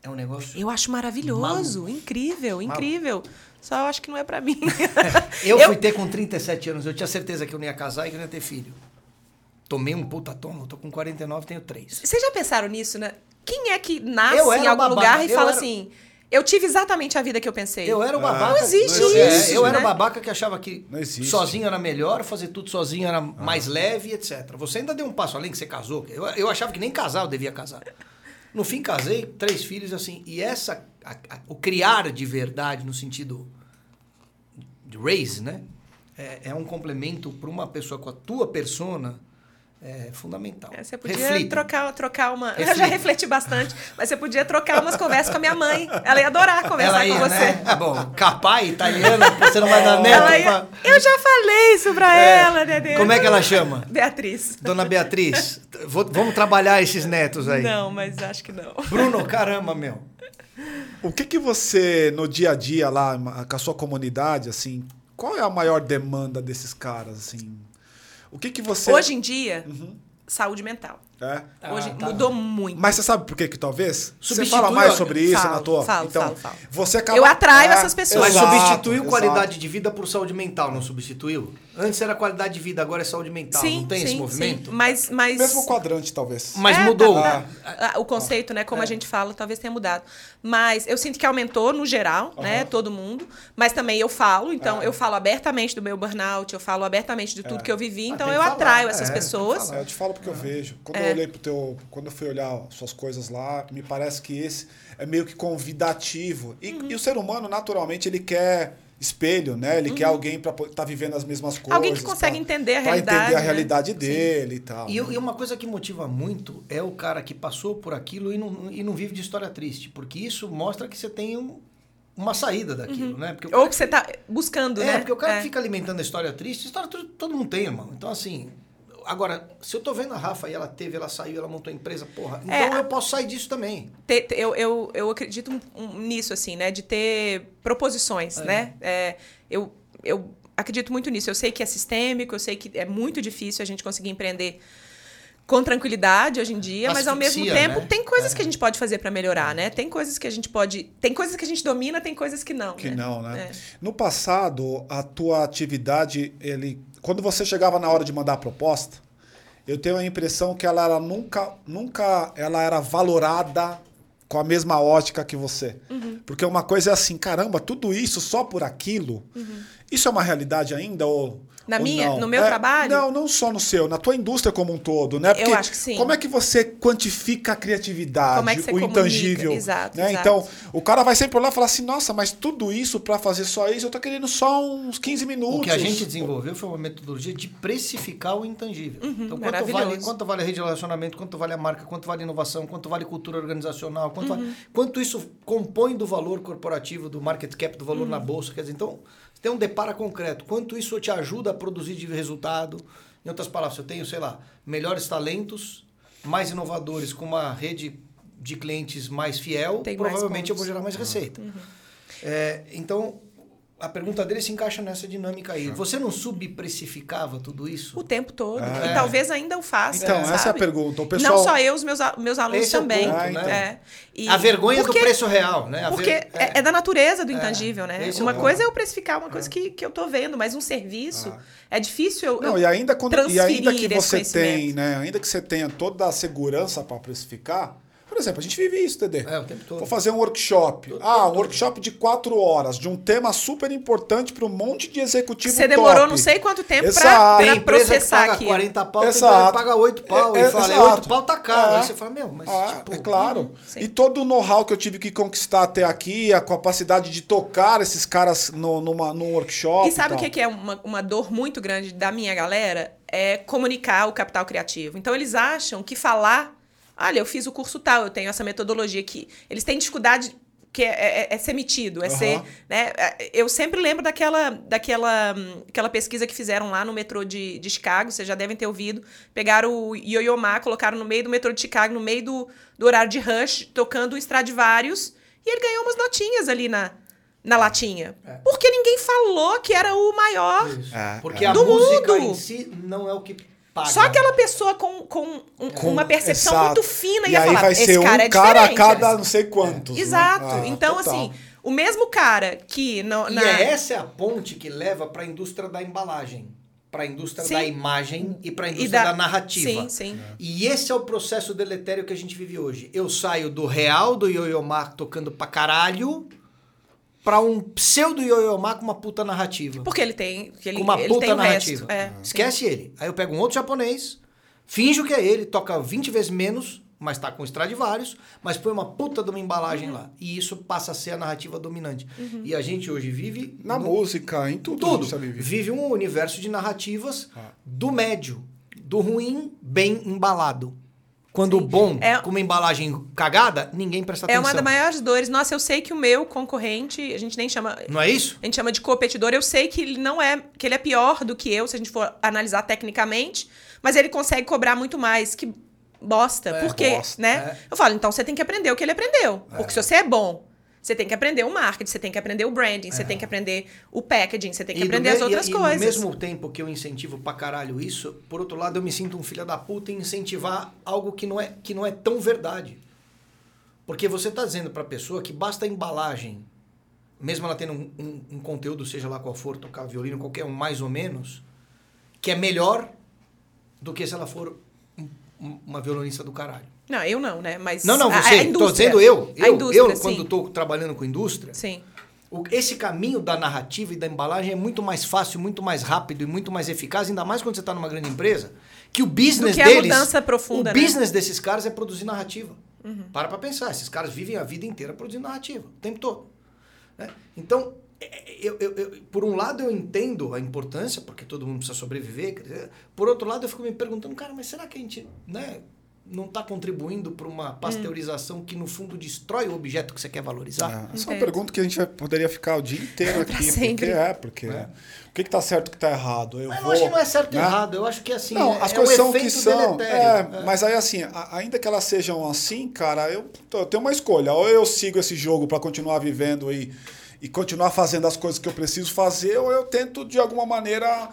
[SPEAKER 2] é um negócio.
[SPEAKER 3] Eu acho maravilhoso, incrível, incrível. Só eu acho que não é pra mim.
[SPEAKER 2] Eu,
[SPEAKER 3] Eu-
[SPEAKER 2] fui ter com 37 anos, eu tinha certeza que eu não ia casar e que eu não ia ter filho. Tomei um puta tomo, tô com 49, tenho três.
[SPEAKER 3] Vocês já pensaram nisso, né? Quem é que nasce em algum
[SPEAKER 2] babaca,
[SPEAKER 3] lugar e
[SPEAKER 2] eu
[SPEAKER 3] fala
[SPEAKER 2] era-
[SPEAKER 3] assim: eu tive exatamente a vida que eu pensei?
[SPEAKER 2] Eu era o
[SPEAKER 1] Ah,
[SPEAKER 2] babaca.
[SPEAKER 3] Não existe
[SPEAKER 1] não
[SPEAKER 2] É,
[SPEAKER 3] isso,
[SPEAKER 2] eu era o
[SPEAKER 3] né?
[SPEAKER 2] babaca que achava que sozinho era melhor, fazer tudo sozinho era mais leve, etc. Você ainda deu um passo além que você casou. Eu, eu achava que nem casar eu devia casar. No fim, casei, três filhos, assim. E essa. A- a- o criar de verdade, no sentido de raise, né? É, é um complemento para uma pessoa com a tua persona é fundamental.
[SPEAKER 3] É, Você podia
[SPEAKER 2] Reflita.
[SPEAKER 3] trocar, trocar uma. Eu
[SPEAKER 2] Reflita.
[SPEAKER 3] já refleti bastante, mas você podia trocar umas conversas com a minha mãe. Ela ia adorar conversar
[SPEAKER 2] Ela ia,
[SPEAKER 3] com você.
[SPEAKER 2] né? É bom, capai, italiano, você não vai dar neto.
[SPEAKER 3] Ia-
[SPEAKER 2] pra-
[SPEAKER 3] Eu já falei isso pra
[SPEAKER 2] É.
[SPEAKER 3] ela, né?
[SPEAKER 2] Como é que ela chama?
[SPEAKER 3] Beatriz.
[SPEAKER 2] Dona Beatriz, vou- vamos trabalhar esses netos aí.
[SPEAKER 3] Não, mas acho que não.
[SPEAKER 2] Bruno, caramba, meu.
[SPEAKER 1] O que que você, no dia a dia lá, com a sua comunidade, assim, qual é a maior demanda desses caras, assim? O que que você...
[SPEAKER 3] Hoje em dia, saúde mental.
[SPEAKER 1] É?
[SPEAKER 3] Hoje
[SPEAKER 2] Ah, tá.
[SPEAKER 3] mudou muito.
[SPEAKER 1] Mas você sabe por que que talvez? Você
[SPEAKER 2] Substitui
[SPEAKER 1] fala mais sobre isso
[SPEAKER 3] Falo,
[SPEAKER 1] na tua...
[SPEAKER 3] falo,
[SPEAKER 1] então,
[SPEAKER 3] falo, falo.
[SPEAKER 1] você acaba...
[SPEAKER 3] Eu atraio
[SPEAKER 1] É,
[SPEAKER 3] essas pessoas.
[SPEAKER 2] Mas substituiu
[SPEAKER 1] exato.
[SPEAKER 2] qualidade de vida por saúde mental, não substituiu? Antes era qualidade de vida, agora é saúde mental.
[SPEAKER 3] sim,
[SPEAKER 2] não tem
[SPEAKER 3] sim,
[SPEAKER 2] esse movimento?
[SPEAKER 3] Sim. Mas, mas...
[SPEAKER 1] Mesmo quadrante, talvez.
[SPEAKER 2] Mas
[SPEAKER 3] É,
[SPEAKER 2] mudou.
[SPEAKER 3] tá- tá- o conceito, né? Como a gente fala, talvez tenha mudado. Mas eu sinto que aumentou no geral, né? Todo mundo. Mas também eu falo, então eu falo abertamente do meu burnout, eu falo abertamente de tudo que eu vivi, então
[SPEAKER 2] tem
[SPEAKER 3] eu
[SPEAKER 2] falar,
[SPEAKER 3] atraio
[SPEAKER 2] é,
[SPEAKER 3] essas
[SPEAKER 2] que
[SPEAKER 3] pessoas.
[SPEAKER 1] É, eu te falo porque eu vejo. Quando
[SPEAKER 3] É.
[SPEAKER 1] eu olhei pro teu. Quando eu fui olhar suas coisas lá, me parece que esse é meio que convidativo. E,
[SPEAKER 3] Uhum.
[SPEAKER 1] e o ser humano, naturalmente, ele quer espelho, né? Ele quer alguém pra estar vivendo as mesmas coisas.
[SPEAKER 3] Uhum. Alguém que consegue
[SPEAKER 1] pra-
[SPEAKER 3] entender a
[SPEAKER 1] pra
[SPEAKER 3] realidade,
[SPEAKER 1] entender a
[SPEAKER 3] né?
[SPEAKER 1] realidade dele e tal.
[SPEAKER 2] E, e uma coisa que motiva muito é o cara que passou por aquilo e não, e não vive de história triste. Porque isso mostra que você tem um- uma saída daquilo, né? Porque
[SPEAKER 3] Uhum. Ou que você tá buscando,
[SPEAKER 2] É,
[SPEAKER 3] né?
[SPEAKER 2] porque o cara
[SPEAKER 3] É.
[SPEAKER 2] que fica alimentando a história triste, história todo, todo mundo tem, irmão. Então, assim. Agora, se eu tô vendo a Rafa e ela teve, ela saiu, ela montou a empresa, porra. Então
[SPEAKER 3] É,
[SPEAKER 2] eu posso sair disso também.
[SPEAKER 3] ter- ter- eu, eu, eu acredito nisso, assim, né? De ter proposições, né? É, eu, eu acredito muito nisso. Eu sei que é sistêmico, eu sei que é muito difícil a gente conseguir empreender com tranquilidade hoje em dia, mas ao mesmo
[SPEAKER 2] Asfixia,
[SPEAKER 3] tempo
[SPEAKER 2] né?
[SPEAKER 3] tem coisas que a gente pode fazer para melhorar, né? Tem coisas que a gente pode, tem coisas que a gente domina, tem coisas que não.
[SPEAKER 1] Que
[SPEAKER 3] né?
[SPEAKER 1] não, né?
[SPEAKER 3] É.
[SPEAKER 1] No passado, a tua atividade, ele, quando você chegava na hora de mandar a proposta, eu tenho a impressão que ela era nunca, nunca ela era valorada com a mesma ótica que você.
[SPEAKER 3] Uhum.
[SPEAKER 1] Porque uma coisa é assim, caramba, tudo isso só por aquilo. Isso é uma realidade ainda ou
[SPEAKER 3] Uhum. Na
[SPEAKER 1] ou
[SPEAKER 3] minha-
[SPEAKER 1] não?
[SPEAKER 3] no meu
[SPEAKER 1] É,
[SPEAKER 3] trabalho?
[SPEAKER 1] Não, não só no seu, na tua indústria como um todo, né?
[SPEAKER 3] Eu acho que sim.
[SPEAKER 1] Como é que você quantifica a criatividade,
[SPEAKER 3] Como é que você
[SPEAKER 1] o
[SPEAKER 3] comunica?
[SPEAKER 1] intangível,
[SPEAKER 3] Exato,
[SPEAKER 1] né?
[SPEAKER 3] exato.
[SPEAKER 1] Então, o cara vai sempre olhar e falar assim, nossa, mas tudo isso para fazer só isso, eu tô querendo só uns 15 minutos.
[SPEAKER 2] O que a gente desenvolveu foi uma metodologia de precificar o intangível. então, quanto vale,
[SPEAKER 3] Uhum,
[SPEAKER 2] quanto vale a rede de relacionamento, quanto vale a marca, quanto vale a inovação, quanto vale cultura organizacional, quanto, vale- quanto isso compõe do valor corporativo, do market cap, do valor na bolsa. Quer dizer, então, tem um depara concreto. Quanto isso te ajuda a produzir de resultado. Em outras palavras, eu tenho, sei lá, melhores talentos, mais inovadores, com uma rede de clientes mais fiel,
[SPEAKER 3] Tem mais
[SPEAKER 2] provavelmente eu vou gerar mais receita. É, então, a pergunta dele se encaixa nessa dinâmica aí. Você não subprecificava tudo isso?
[SPEAKER 3] O tempo todo.
[SPEAKER 1] É.
[SPEAKER 3] E talvez ainda o faça.
[SPEAKER 1] Então, essa é a
[SPEAKER 3] sabe?
[SPEAKER 1] pergunta. O pessoal-
[SPEAKER 3] Não só eu, os meus, meus alunos
[SPEAKER 2] Esse é
[SPEAKER 3] também.
[SPEAKER 2] ponto,
[SPEAKER 1] Ah,
[SPEAKER 2] né?
[SPEAKER 3] É. E-
[SPEAKER 2] a vergonha
[SPEAKER 3] porque-
[SPEAKER 2] do preço real, né? A ver-
[SPEAKER 3] Porque é, é da natureza do intangível, né?
[SPEAKER 2] esse é
[SPEAKER 3] Uma
[SPEAKER 2] ponto.
[SPEAKER 3] coisa é eu precificar uma coisa que, que eu tô vendo, mas um serviço é difícil eu,
[SPEAKER 1] Não,
[SPEAKER 3] eu
[SPEAKER 1] e ainda, quando, e ainda que você tem, né? Ainda que você tenha toda a segurança para precificar. Por exemplo, a gente vive isso, Dedê.
[SPEAKER 2] É, o tempo todo.
[SPEAKER 1] Vou fazer um workshop. ah, um workshop de quatro horas, de um tema super importante para um monte de executivo
[SPEAKER 3] Você demorou
[SPEAKER 1] top.
[SPEAKER 3] não sei quanto tempo
[SPEAKER 2] que
[SPEAKER 3] processar
[SPEAKER 2] paga
[SPEAKER 3] aquilo.
[SPEAKER 2] 40 pau,
[SPEAKER 1] Exato.
[SPEAKER 2] paga 8 pau.
[SPEAKER 1] É,
[SPEAKER 2] e
[SPEAKER 1] é,
[SPEAKER 2] fala,
[SPEAKER 1] exato.
[SPEAKER 2] 8 pau tá caro.
[SPEAKER 1] É.
[SPEAKER 2] Aí você fala, meu, mas
[SPEAKER 1] Ah,
[SPEAKER 2] tipo...
[SPEAKER 1] é claro.
[SPEAKER 3] sim.
[SPEAKER 1] E todo o know-how que eu tive que conquistar até aqui, a capacidade de tocar esses caras no, numa, num workshop.
[SPEAKER 3] E sabe o que é uma, uma dor muito grande da minha galera? É comunicar o capital criativo. Então, eles acham que falar... Olha, eu fiz o curso tal, eu tenho essa metodologia aqui. Eles têm dificuldade que é, é- é ser metido, é
[SPEAKER 1] Aham.
[SPEAKER 3] ser... Né? É, Eu sempre lembro daquela, daquela aquela pesquisa que fizeram lá no metrô de, de Chicago, vocês já devem ter ouvido. Pegaram o Yo-Yo Ma, colocaram no meio do metrô de Chicago, no meio do, do horário de rush, tocando o Stradivarius, e ele ganhou umas notinhas ali na, na latinha. Porque ninguém falou que era o maior.
[SPEAKER 1] É,
[SPEAKER 2] Porque
[SPEAKER 1] é.
[SPEAKER 2] a
[SPEAKER 3] Do
[SPEAKER 2] música
[SPEAKER 3] mundo.
[SPEAKER 2] em si não é o que paga.
[SPEAKER 3] Só aquela pessoa com, com, um-
[SPEAKER 1] Com-
[SPEAKER 3] uma percepção
[SPEAKER 1] exato.
[SPEAKER 3] muito fina
[SPEAKER 1] e
[SPEAKER 3] ia
[SPEAKER 1] aí
[SPEAKER 3] falar,
[SPEAKER 1] vai
[SPEAKER 3] esse
[SPEAKER 1] ser
[SPEAKER 3] cara
[SPEAKER 1] um
[SPEAKER 3] é
[SPEAKER 1] cara a
[SPEAKER 3] diferente.
[SPEAKER 1] cada não sei quantos. né?
[SPEAKER 3] Exato.
[SPEAKER 1] Ah,
[SPEAKER 3] então,
[SPEAKER 1] total.
[SPEAKER 3] assim, o mesmo cara que... No,
[SPEAKER 2] E é essa é a ponte que leva para a indústria da embalagem, para a indústria
[SPEAKER 3] Sim.
[SPEAKER 2] da imagem e para a indústria da, narrativa.
[SPEAKER 3] Sim, sim.
[SPEAKER 2] E esse é o processo deletério que a gente vive hoje. Eu saio do real do Yo-Yo Ma tocando pra caralho pra um pseudo Yo-Yo Ma com uma puta narrativa.
[SPEAKER 3] Porque ele tem, que ele,
[SPEAKER 2] com uma
[SPEAKER 3] ele
[SPEAKER 2] puta narrativa.
[SPEAKER 3] resto. É,
[SPEAKER 2] Esquece ele. Aí eu pego um outro japonês, finjo que é ele, toca 20 vezes menos, mas tá com Stradivarius, mas põe uma puta de uma embalagem
[SPEAKER 3] Uhum.
[SPEAKER 2] lá. E isso passa a ser a narrativa dominante. E a gente hoje vive
[SPEAKER 1] Na
[SPEAKER 2] no-
[SPEAKER 1] música, em tudo.
[SPEAKER 2] tudo.
[SPEAKER 1] vivendo.
[SPEAKER 2] Vive um universo de narrativas
[SPEAKER 1] Ah.
[SPEAKER 2] do médio, do ruim, bem embalado. Quando o bom,
[SPEAKER 3] É-
[SPEAKER 2] com uma embalagem cagada, ninguém presta
[SPEAKER 3] É
[SPEAKER 2] atenção.
[SPEAKER 3] uma das maiores dores. Nossa, eu sei que o meu concorrente, a gente nem chama...
[SPEAKER 2] Não é isso?
[SPEAKER 3] A gente chama de competidor. Eu sei que ele não é, que ele é pior do que eu, se a gente for analisar tecnicamente, mas ele consegue cobrar muito mais. Que bosta.
[SPEAKER 2] É,
[SPEAKER 3] Por quê?
[SPEAKER 1] bosta,
[SPEAKER 3] né?
[SPEAKER 2] é.
[SPEAKER 3] Eu falo, então você tem que aprender o que ele aprendeu. Porque se você é bom, você tem que aprender o marketing, você tem que aprender o branding, você tem que aprender o packaging, você tem que
[SPEAKER 2] É. E
[SPEAKER 3] aprender as outras
[SPEAKER 2] e,
[SPEAKER 3] coisas.
[SPEAKER 2] E no mesmo tempo que eu incentivo pra caralho isso, por outro lado eu me sinto um filho da puta em incentivar algo que não é, que não é tão verdade. Porque você tá dizendo pra pessoa que basta a embalagem, mesmo ela tendo um, um- um conteúdo, seja lá qual for, tocar violino, qualquer um, mais ou menos, que é melhor do que se ela for um- uma violonista do caralho.
[SPEAKER 3] Não, eu não, né? Mas
[SPEAKER 2] Não, não, você.
[SPEAKER 3] indústria.
[SPEAKER 2] dizendo eu. Eu, eu quando tô trabalhando com indústria,
[SPEAKER 3] Sim.
[SPEAKER 2] o- esse caminho da narrativa e da embalagem é muito mais fácil, muito mais rápido e muito mais eficaz, ainda mais quando você está numa grande empresa, que o business
[SPEAKER 3] que
[SPEAKER 2] deles.
[SPEAKER 3] mudança profunda,
[SPEAKER 2] o
[SPEAKER 3] né? Uhum.
[SPEAKER 2] business desses caras é produzir narrativa. Para pra pensar, esses caras vivem a vida inteira produzindo narrativa, o tempo todo. né? Então, é- é- eu, eu- eu- por um lado eu entendo a importância, porque todo mundo precisa sobreviver, por outro lado eu fico me perguntando, cara, mas será que a gente né, não está contribuindo para uma pasteurização que no fundo destrói o objeto que você quer valorizar?
[SPEAKER 1] É, essa é uma pergunta que a gente vai- poderia ficar o dia inteiro aqui.
[SPEAKER 3] sempre.
[SPEAKER 1] Porque é, porque. O que, que tá certo e o que tá errado? Eu
[SPEAKER 2] Mas eu
[SPEAKER 1] vou,
[SPEAKER 2] acho que não é certo e
[SPEAKER 1] né?
[SPEAKER 2] errado. Eu acho que assim.
[SPEAKER 1] Não,
[SPEAKER 2] é,
[SPEAKER 1] as
[SPEAKER 2] é
[SPEAKER 1] coisas
[SPEAKER 2] um
[SPEAKER 1] são o que são.
[SPEAKER 2] deletério.
[SPEAKER 1] É, Mas aí, assim, a- ainda que elas sejam assim, cara, eu, eu tenho uma escolha. Ou eu sigo esse jogo para continuar vivendo e, e continuar fazendo as coisas que eu preciso fazer, ou eu tento, de alguma maneira,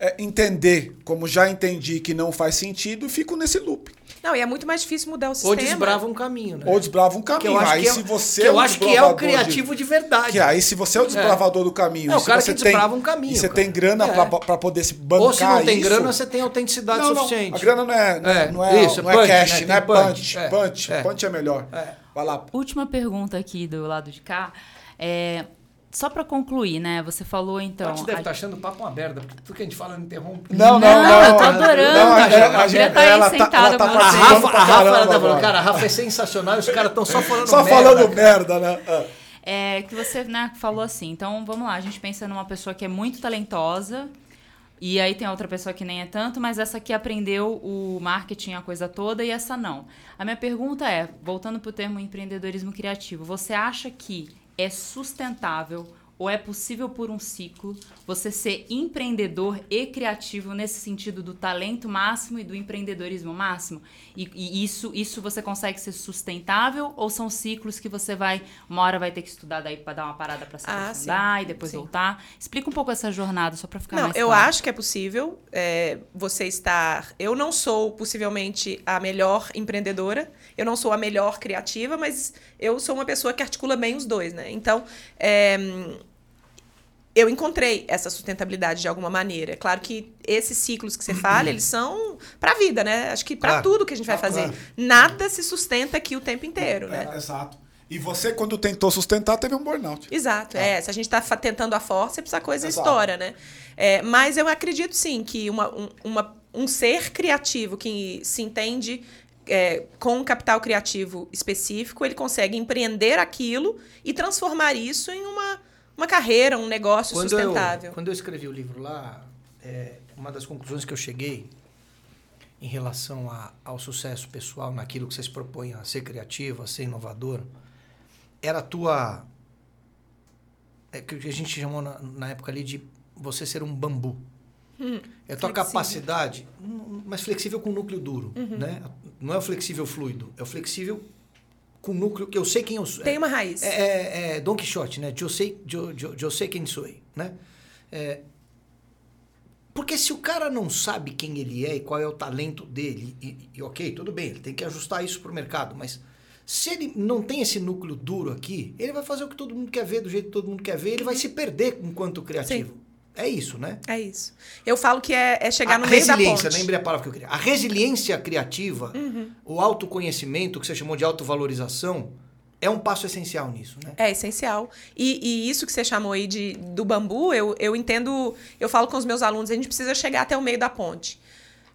[SPEAKER 1] é, entender, como já entendi que não faz sentido, e fico nesse loop.
[SPEAKER 3] Não, e é muito mais difícil mudar o
[SPEAKER 2] Ou
[SPEAKER 3] sistema.
[SPEAKER 2] desbrava um caminho, né?
[SPEAKER 1] Ou desbrava um
[SPEAKER 2] que
[SPEAKER 1] caminho.
[SPEAKER 2] eu acho
[SPEAKER 1] aí
[SPEAKER 2] que é,
[SPEAKER 1] se você
[SPEAKER 2] que eu
[SPEAKER 1] um
[SPEAKER 2] acho que é o
[SPEAKER 1] desbravador de-
[SPEAKER 2] criativo de, verdade.
[SPEAKER 1] Que aí, se você é o desbravador do caminho,
[SPEAKER 2] É, o cara
[SPEAKER 1] você
[SPEAKER 2] que
[SPEAKER 1] tem,
[SPEAKER 2] desbrava um caminho,
[SPEAKER 1] e você
[SPEAKER 2] cara.
[SPEAKER 1] tem grana
[SPEAKER 2] É.
[SPEAKER 1] pra para poder se bancar
[SPEAKER 2] Ou se não tem
[SPEAKER 1] isso,
[SPEAKER 2] grana, você tem autenticidade
[SPEAKER 1] não, não,
[SPEAKER 2] suficiente.
[SPEAKER 1] a grana não é, não é,
[SPEAKER 2] É,
[SPEAKER 1] não é,
[SPEAKER 2] isso,
[SPEAKER 1] não é
[SPEAKER 2] punch,
[SPEAKER 1] cash,
[SPEAKER 2] né?
[SPEAKER 1] não é
[SPEAKER 2] Tem punch,
[SPEAKER 1] punch.
[SPEAKER 2] é,
[SPEAKER 1] Punch,
[SPEAKER 2] é.
[SPEAKER 1] punch é melhor.
[SPEAKER 2] É.
[SPEAKER 1] Vai lá.
[SPEAKER 4] Última pergunta aqui do lado de cá. É, só para concluir, né? Você falou então.
[SPEAKER 2] Tati deve
[SPEAKER 4] a-
[SPEAKER 2] estar achando o papo uma merda, porque tudo que a gente fala não interrompe.
[SPEAKER 1] Não, não,
[SPEAKER 4] Não,
[SPEAKER 1] não.
[SPEAKER 4] eu tô adorando,
[SPEAKER 1] Não, é,
[SPEAKER 4] Eu
[SPEAKER 1] a gente-
[SPEAKER 4] tá aí
[SPEAKER 1] ela tá,
[SPEAKER 4] sentada
[SPEAKER 1] ela tá
[SPEAKER 4] com
[SPEAKER 2] A. Rafa, a Rafa ela tá falando, cara, a Rafa é sensacional e os caras estão só falando
[SPEAKER 1] Só
[SPEAKER 2] merda,
[SPEAKER 1] falando
[SPEAKER 2] cara.
[SPEAKER 1] merda, né? Ah.
[SPEAKER 4] É, que você né, falou assim. Então, vamos lá. A gente pensa numa pessoa que é muito talentosa. E aí tem outra pessoa que nem é tanto, mas essa aqui aprendeu o marketing, a coisa toda, e essa não. A minha pergunta é, voltando para o termo empreendedorismo criativo, você acha que é sustentável ou é possível por um ciclo você ser empreendedor e criativo nesse sentido do talento máximo e do empreendedorismo máximo? E, e isso, isso você consegue ser sustentável ou são ciclos que você vai, uma hora vai ter que estudar daí para dar uma parada para se
[SPEAKER 3] Ah,
[SPEAKER 4] aprofundar
[SPEAKER 3] sim.
[SPEAKER 4] e depois
[SPEAKER 3] Sim.
[SPEAKER 4] voltar? Explica um pouco essa jornada só para ficar
[SPEAKER 3] Não,
[SPEAKER 4] mais
[SPEAKER 3] eu
[SPEAKER 4] claro.
[SPEAKER 3] acho que é possível é, você estar. Eu não sou possivelmente a melhor empreendedora, eu não sou a melhor criativa, mas eu sou uma pessoa que articula bem os dois, né? Então, é, eu encontrei essa sustentabilidade de alguma maneira. É claro que esses ciclos que você fala, eles são para a vida, né? Acho que para
[SPEAKER 2] Claro.
[SPEAKER 3] tudo que a gente vai
[SPEAKER 1] Ah,
[SPEAKER 3] fazer.
[SPEAKER 1] claro.
[SPEAKER 3] Nada se sustenta aqui o tempo inteiro, né?
[SPEAKER 1] É, exato. E você, quando tentou sustentar, teve um burnout.
[SPEAKER 3] Exato, é. Se a gente está tentando a forceps, a coisa
[SPEAKER 1] Exato.
[SPEAKER 3] estoura, né? É, mas eu acredito sim que uma, um, uma- um ser criativo que se entende é, com um capital criativo específico, ele consegue empreender aquilo e transformar isso em uma, uma carreira, um negócio
[SPEAKER 2] Quando
[SPEAKER 3] sustentável.
[SPEAKER 2] Eu, quando eu escrevi o livro lá, é, uma das conclusões que eu cheguei em relação a- ao sucesso pessoal naquilo que você se propõe a ser criativo, a ser inovador, era a tua. É que a gente chamou na, na época ali de você ser um bambu. É a tua
[SPEAKER 3] flexível.
[SPEAKER 2] capacidade, hum, mas flexível com núcleo duro. Né? Não é o flexível fluido, é o flexível com núcleo que eu sei quem eu sou.
[SPEAKER 3] Tem uma raiz.
[SPEAKER 2] É, é, é Don Quixote, né? Eu sei, eu, eu, eu sei quem sou, né? É, porque se o cara não sabe quem ele é e qual é o talento dele, e, e ok, tudo bem, ele tem que ajustar isso pro mercado, mas se ele não tem esse núcleo duro aqui, ele vai fazer o que todo mundo quer ver, do jeito que todo mundo quer ver, ele vai se perder enquanto criativo. É isso, né?
[SPEAKER 3] É isso. Eu falo que é, é chegar
[SPEAKER 2] a
[SPEAKER 3] no meio da
[SPEAKER 2] resiliência,
[SPEAKER 3] ponte.
[SPEAKER 2] lembrei a palavra que eu queria. A resiliência criativa,
[SPEAKER 3] Uhum.
[SPEAKER 2] o autoconhecimento, que você chamou de autovalorização, é um passo essencial nisso, né?
[SPEAKER 3] É essencial. E, e isso que você chamou aí de, do bambu, eu, eu entendo, eu falo com os meus alunos, a gente precisa chegar até o meio da ponte.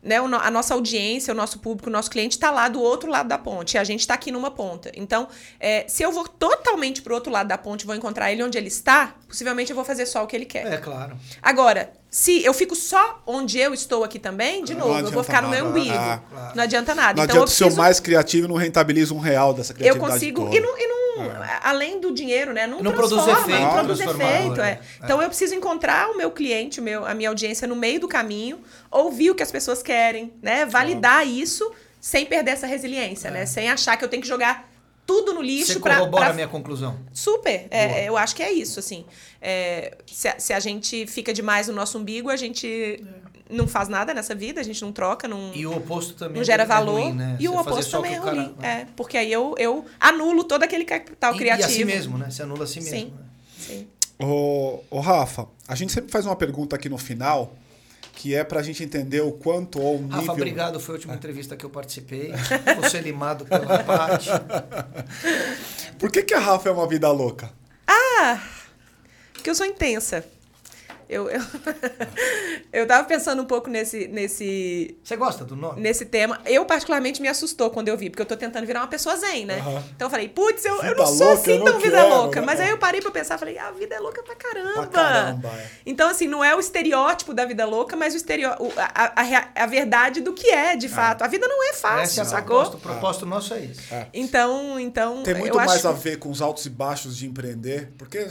[SPEAKER 3] Né? A nossa audiência, o nosso público, o nosso cliente está lá do outro lado da ponte, e a gente está aqui numa ponta. Então, é, se eu vou totalmente para o outro lado da ponte, vou encontrar ele onde ele está, possivelmente eu vou fazer só o que ele quer.
[SPEAKER 2] É, claro.
[SPEAKER 3] Agora, se eu fico só onde eu estou aqui também, de
[SPEAKER 1] Não
[SPEAKER 3] novo, eu vou ficar no meu
[SPEAKER 1] nada.
[SPEAKER 3] umbigo.
[SPEAKER 1] Ah,
[SPEAKER 2] claro.
[SPEAKER 3] Não adianta nada.
[SPEAKER 1] Não
[SPEAKER 3] então, eu
[SPEAKER 1] adianta ser o
[SPEAKER 3] preciso
[SPEAKER 1] mais criativo e não rentabiliza um real dessa
[SPEAKER 3] eu
[SPEAKER 1] criatividade
[SPEAKER 3] consigo.
[SPEAKER 1] toda.
[SPEAKER 3] E não, e não- além do dinheiro, né? Não,
[SPEAKER 2] Não produz
[SPEAKER 3] transforma,
[SPEAKER 2] efeito,
[SPEAKER 3] não produz efeito.
[SPEAKER 2] né?
[SPEAKER 3] É. Então eu preciso encontrar o meu cliente, o meu, a minha audiência no meio do caminho, ouvir o que as pessoas querem, né? Validar isso sem perder essa resiliência, né? Sem achar que eu tenho que jogar tudo no lixo
[SPEAKER 2] Você
[SPEAKER 3] pra.
[SPEAKER 2] corrobora
[SPEAKER 3] pra-
[SPEAKER 2] a minha conclusão.
[SPEAKER 3] Super. É, eu acho que é isso, assim. É, se, a, se a gente fica demais no nosso umbigo, a gente não faz nada nessa vida, a gente não troca, não
[SPEAKER 2] E o oposto também
[SPEAKER 3] não gera
[SPEAKER 2] é
[SPEAKER 3] valor.
[SPEAKER 2] ruim, né?
[SPEAKER 3] E o
[SPEAKER 2] Você fazer
[SPEAKER 3] oposto
[SPEAKER 2] o
[SPEAKER 3] também é
[SPEAKER 2] o cara-
[SPEAKER 3] ruim. É, porque aí eu, eu anulo todo aquele capital
[SPEAKER 2] E, e
[SPEAKER 3] criativo.
[SPEAKER 2] a si mesmo, né? Você anula a si
[SPEAKER 3] Sim.
[SPEAKER 2] mesmo. né?
[SPEAKER 3] Sim.
[SPEAKER 1] Ô, ô, Rafa, a gente sempre faz uma pergunta aqui no final, que é pra gente entender o quanto ou o nível...
[SPEAKER 2] Rafa, obrigado. Foi a última entrevista que eu participei. Vou ser limado pela parte.
[SPEAKER 1] Por que, que a Rafa é uma vida louca?
[SPEAKER 3] Porque eu sou intensa. Eu, eu, eu tava pensando um pouco nesse, nesse,
[SPEAKER 2] Você gosta do nome?
[SPEAKER 3] nesse tema. Eu, particularmente, me assustou quando eu vi, porque eu tô tentando virar uma pessoa zen, né?
[SPEAKER 1] Aham.
[SPEAKER 3] Então eu falei, putz, eu, eu
[SPEAKER 1] Vida
[SPEAKER 3] não sou
[SPEAKER 1] louca,
[SPEAKER 3] assim tão vida
[SPEAKER 1] quero,
[SPEAKER 3] louca.
[SPEAKER 1] né?
[SPEAKER 3] Mas aí eu parei pra pensar, falei, ah, a vida é louca pra caramba.
[SPEAKER 1] Pra caramba, é.
[SPEAKER 3] Então, assim, não é o estereótipo da vida louca, mas o estereó o- a, a, a verdade do que é, de fato. A vida não é fácil,
[SPEAKER 2] é
[SPEAKER 3] sacou?
[SPEAKER 2] propósito, o propósito nosso é isso.
[SPEAKER 3] Então, então.
[SPEAKER 1] Tem muito
[SPEAKER 3] eu
[SPEAKER 1] mais
[SPEAKER 3] acho...
[SPEAKER 1] a ver com os altos e baixos de empreender, porque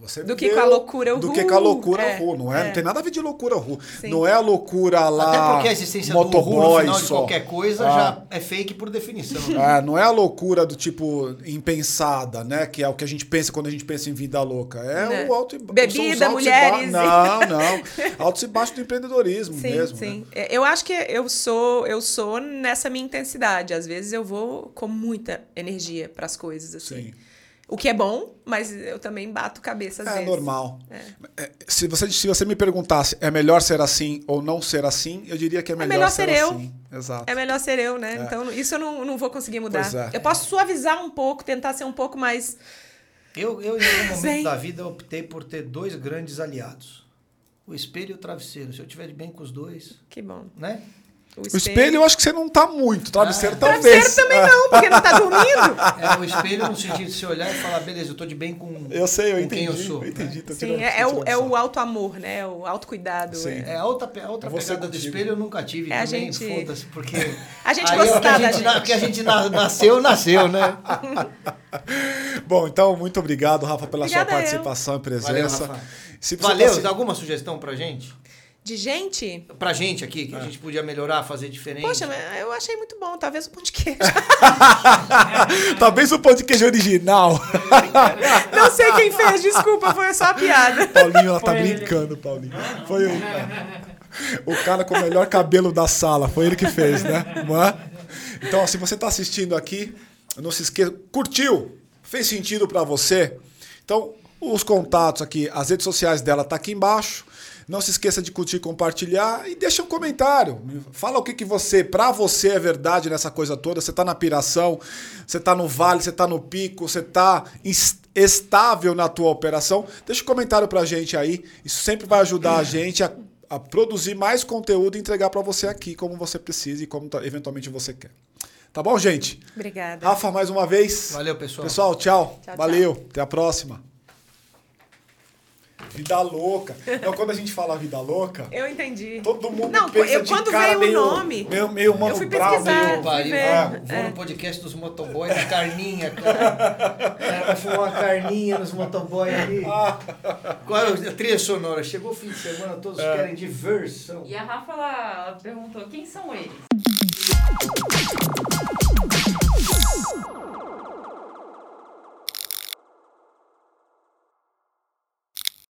[SPEAKER 1] você
[SPEAKER 3] Do que
[SPEAKER 1] viveu-
[SPEAKER 3] com a loucura
[SPEAKER 1] Do
[SPEAKER 3] ru,
[SPEAKER 1] que com a loucura
[SPEAKER 3] é,
[SPEAKER 1] ru, não é?
[SPEAKER 3] é.
[SPEAKER 1] Não tem nada a ver de loucura ru.
[SPEAKER 3] Sim.
[SPEAKER 1] Não é a loucura lá
[SPEAKER 2] Até porque a existência do ru no
[SPEAKER 1] motoboy
[SPEAKER 2] final de
[SPEAKER 1] só.
[SPEAKER 2] qualquer coisa
[SPEAKER 1] Ah.
[SPEAKER 2] já é fake por definição. né?
[SPEAKER 1] Ah, não é a loucura do tipo impensada, né? Que é o que a gente pensa quando a gente pensa em vida louca. É
[SPEAKER 3] Né?
[SPEAKER 1] o alto e
[SPEAKER 3] Bebida,
[SPEAKER 1] altos e
[SPEAKER 3] mulheres.
[SPEAKER 1] ba- Não, não. Altos e baixos do empreendedorismo
[SPEAKER 3] Sim,
[SPEAKER 1] mesmo.
[SPEAKER 3] sim.
[SPEAKER 1] Né?
[SPEAKER 3] É, Eu acho que eu sou, eu sou nessa minha intensidade. Às vezes eu vou com muita energia para as coisas assim.
[SPEAKER 1] Sim.
[SPEAKER 3] O que é bom, mas eu também bato cabeça às
[SPEAKER 1] É
[SPEAKER 3] vezes.
[SPEAKER 1] normal. É, Se, você, se você me perguntasse é melhor ser assim ou não ser assim, eu diria que é melhor,
[SPEAKER 3] melhor
[SPEAKER 1] ser,
[SPEAKER 3] ser eu.
[SPEAKER 1] assim. Exato.
[SPEAKER 3] É melhor ser eu, né? Então isso eu não, não vou conseguir mudar.
[SPEAKER 1] É.
[SPEAKER 3] Eu posso suavizar um pouco, tentar ser um pouco mais.
[SPEAKER 2] Eu, eu, em algum momento da vida, optei por ter dois grandes aliados. O espelho e o travesseiro. Se eu estiver bem com os dois,
[SPEAKER 3] Que bom.
[SPEAKER 2] né?
[SPEAKER 1] O espelho eu acho que você não tá muito. Travesseiro talvez.
[SPEAKER 3] Travesseiro também não, porque não tá dormindo.
[SPEAKER 2] É o espelho no sentido de você olhar e falar, beleza, eu tô de bem com,
[SPEAKER 1] Eu sei, eu
[SPEAKER 2] com
[SPEAKER 1] entendi.
[SPEAKER 2] quem eu sou.
[SPEAKER 1] eu entendi. tô
[SPEAKER 3] Sim, é, é o, é o auto-amor, né? O autocuidado.
[SPEAKER 1] Sim.
[SPEAKER 3] é.
[SPEAKER 2] É, a outra, a outra
[SPEAKER 1] Eu ser
[SPEAKER 2] pegada do
[SPEAKER 1] contigo.
[SPEAKER 2] espelho eu nunca tive
[SPEAKER 3] É, a
[SPEAKER 2] também,
[SPEAKER 3] gente-
[SPEAKER 2] foda-se, porque...
[SPEAKER 3] A gente
[SPEAKER 2] aí é o que
[SPEAKER 3] gostar
[SPEAKER 2] a
[SPEAKER 3] da
[SPEAKER 2] gente, na- que a gente na- nasceu, nasceu, né?
[SPEAKER 1] Bom, então, muito obrigado, Rafa, pela
[SPEAKER 3] Obrigada
[SPEAKER 1] sua
[SPEAKER 3] eu.
[SPEAKER 1] participação e
[SPEAKER 2] Valeu,
[SPEAKER 1] presença.
[SPEAKER 2] Rafa.
[SPEAKER 1] Se você
[SPEAKER 2] Valeu,
[SPEAKER 1] tá se-
[SPEAKER 2] dá alguma sugestão pra gente?
[SPEAKER 3] De gente?
[SPEAKER 2] Pra gente aqui, que a gente podia melhorar, fazer diferente.
[SPEAKER 3] Poxa, eu achei muito bom. Talvez o pão de queijo.
[SPEAKER 1] Talvez o pão de queijo original.
[SPEAKER 3] Não sei quem fez, desculpa, foi só a piada.
[SPEAKER 1] Paulinho, ela tá
[SPEAKER 4] Foi ele.
[SPEAKER 1] brincando, Paulinho. Foi o, o cara com o melhor cabelo da sala. Foi ele que fez, né? É? Então, se você tá assistindo aqui, não se esqueça. Curtiu? Fez sentido pra você? Então, os contatos aqui, as redes sociais dela tá aqui embaixo. Não se esqueça de curtir, compartilhar e deixa um comentário. Fala o que, que você, pra você é verdade nessa coisa toda. Você tá na piração, você tá no vale, você tá no pico, você tá es- estável na tua operação. Deixa um comentário pra gente aí. Isso sempre vai ajudar a gente a, a produzir mais conteúdo e entregar pra você aqui como você precisa e como eventualmente você quer. Tá bom, gente?
[SPEAKER 3] Obrigada.
[SPEAKER 1] Rafa, mais uma vez.
[SPEAKER 2] Valeu, pessoal.
[SPEAKER 1] Pessoal, tchau.
[SPEAKER 3] Tchau,
[SPEAKER 1] Valeu. Até a próxima. Vida louca. Então, quando a gente fala vida louca,
[SPEAKER 3] Eu entendi.
[SPEAKER 1] todo mundo
[SPEAKER 3] Não,
[SPEAKER 1] pensa
[SPEAKER 3] eu-
[SPEAKER 1] de
[SPEAKER 3] quando
[SPEAKER 1] cara
[SPEAKER 3] veio o
[SPEAKER 1] meio,
[SPEAKER 3] nome,
[SPEAKER 1] meio, meio mano
[SPEAKER 3] eu fui
[SPEAKER 1] bravo,
[SPEAKER 3] pesquisar.
[SPEAKER 1] meio-
[SPEAKER 2] Pariu, é, vou
[SPEAKER 3] É.
[SPEAKER 2] no podcast dos motoboys da carninha, cara. O cara vai fumar uma carninha nos motoboys ali. Qual é a trilha sonora? Chegou o fim de semana, todos querem diversão.
[SPEAKER 4] E a Rafa ela perguntou quem são eles.